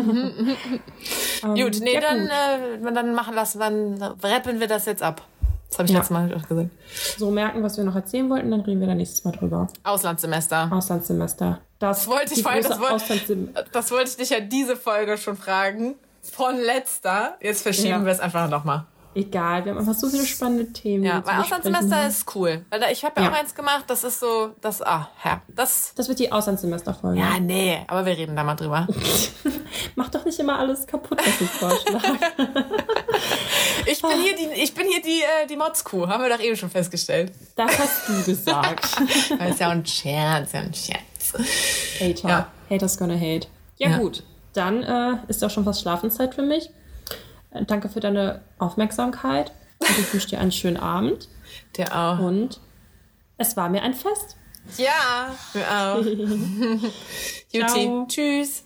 gut, nee, ja, dann, gut. Äh, dann machen lassen, dann rappen wir das jetzt ab. Das habe ich ja. letztes Mal auch gesagt. So merken, was wir noch erzählen wollten, dann reden wir dann nächstes Mal drüber. Auslandssemester. Auslandssemester. Das, das wollte ich vorhin, das, wollte, das wollte ich dich ja diese Folge schon fragen. Von letzter. Jetzt verschieben ja. wir es einfach nochmal. Egal, wir haben einfach so viele spannende Themen. Ja, weil Auslandssemester ist cool. Weil ich habe ja, ja, auch eins gemacht, das ist so, das, ah, ja, das. Das wird die Auslandssemesterfolge. Ja, nee, aber wir reden da mal drüber. Mach doch nicht immer alles kaputt, was ich vorschlage. ich bin hier die, ich bin hier die, äh, die Motzkuh, haben wir doch eben schon festgestellt. Das hast du gesagt. das ist ja ein Scherz, ja ein Scherz. Hater. Ja. Haters gonna hate. Ja, ja. gut, dann äh, ist auch schon fast Schlafenszeit für mich. Äh, danke für deine Aufmerksamkeit und ich wünsche dir einen schönen Abend. Dir auch. Und es war mir ein Fest. Ja, mir auch. Juti, tschüss.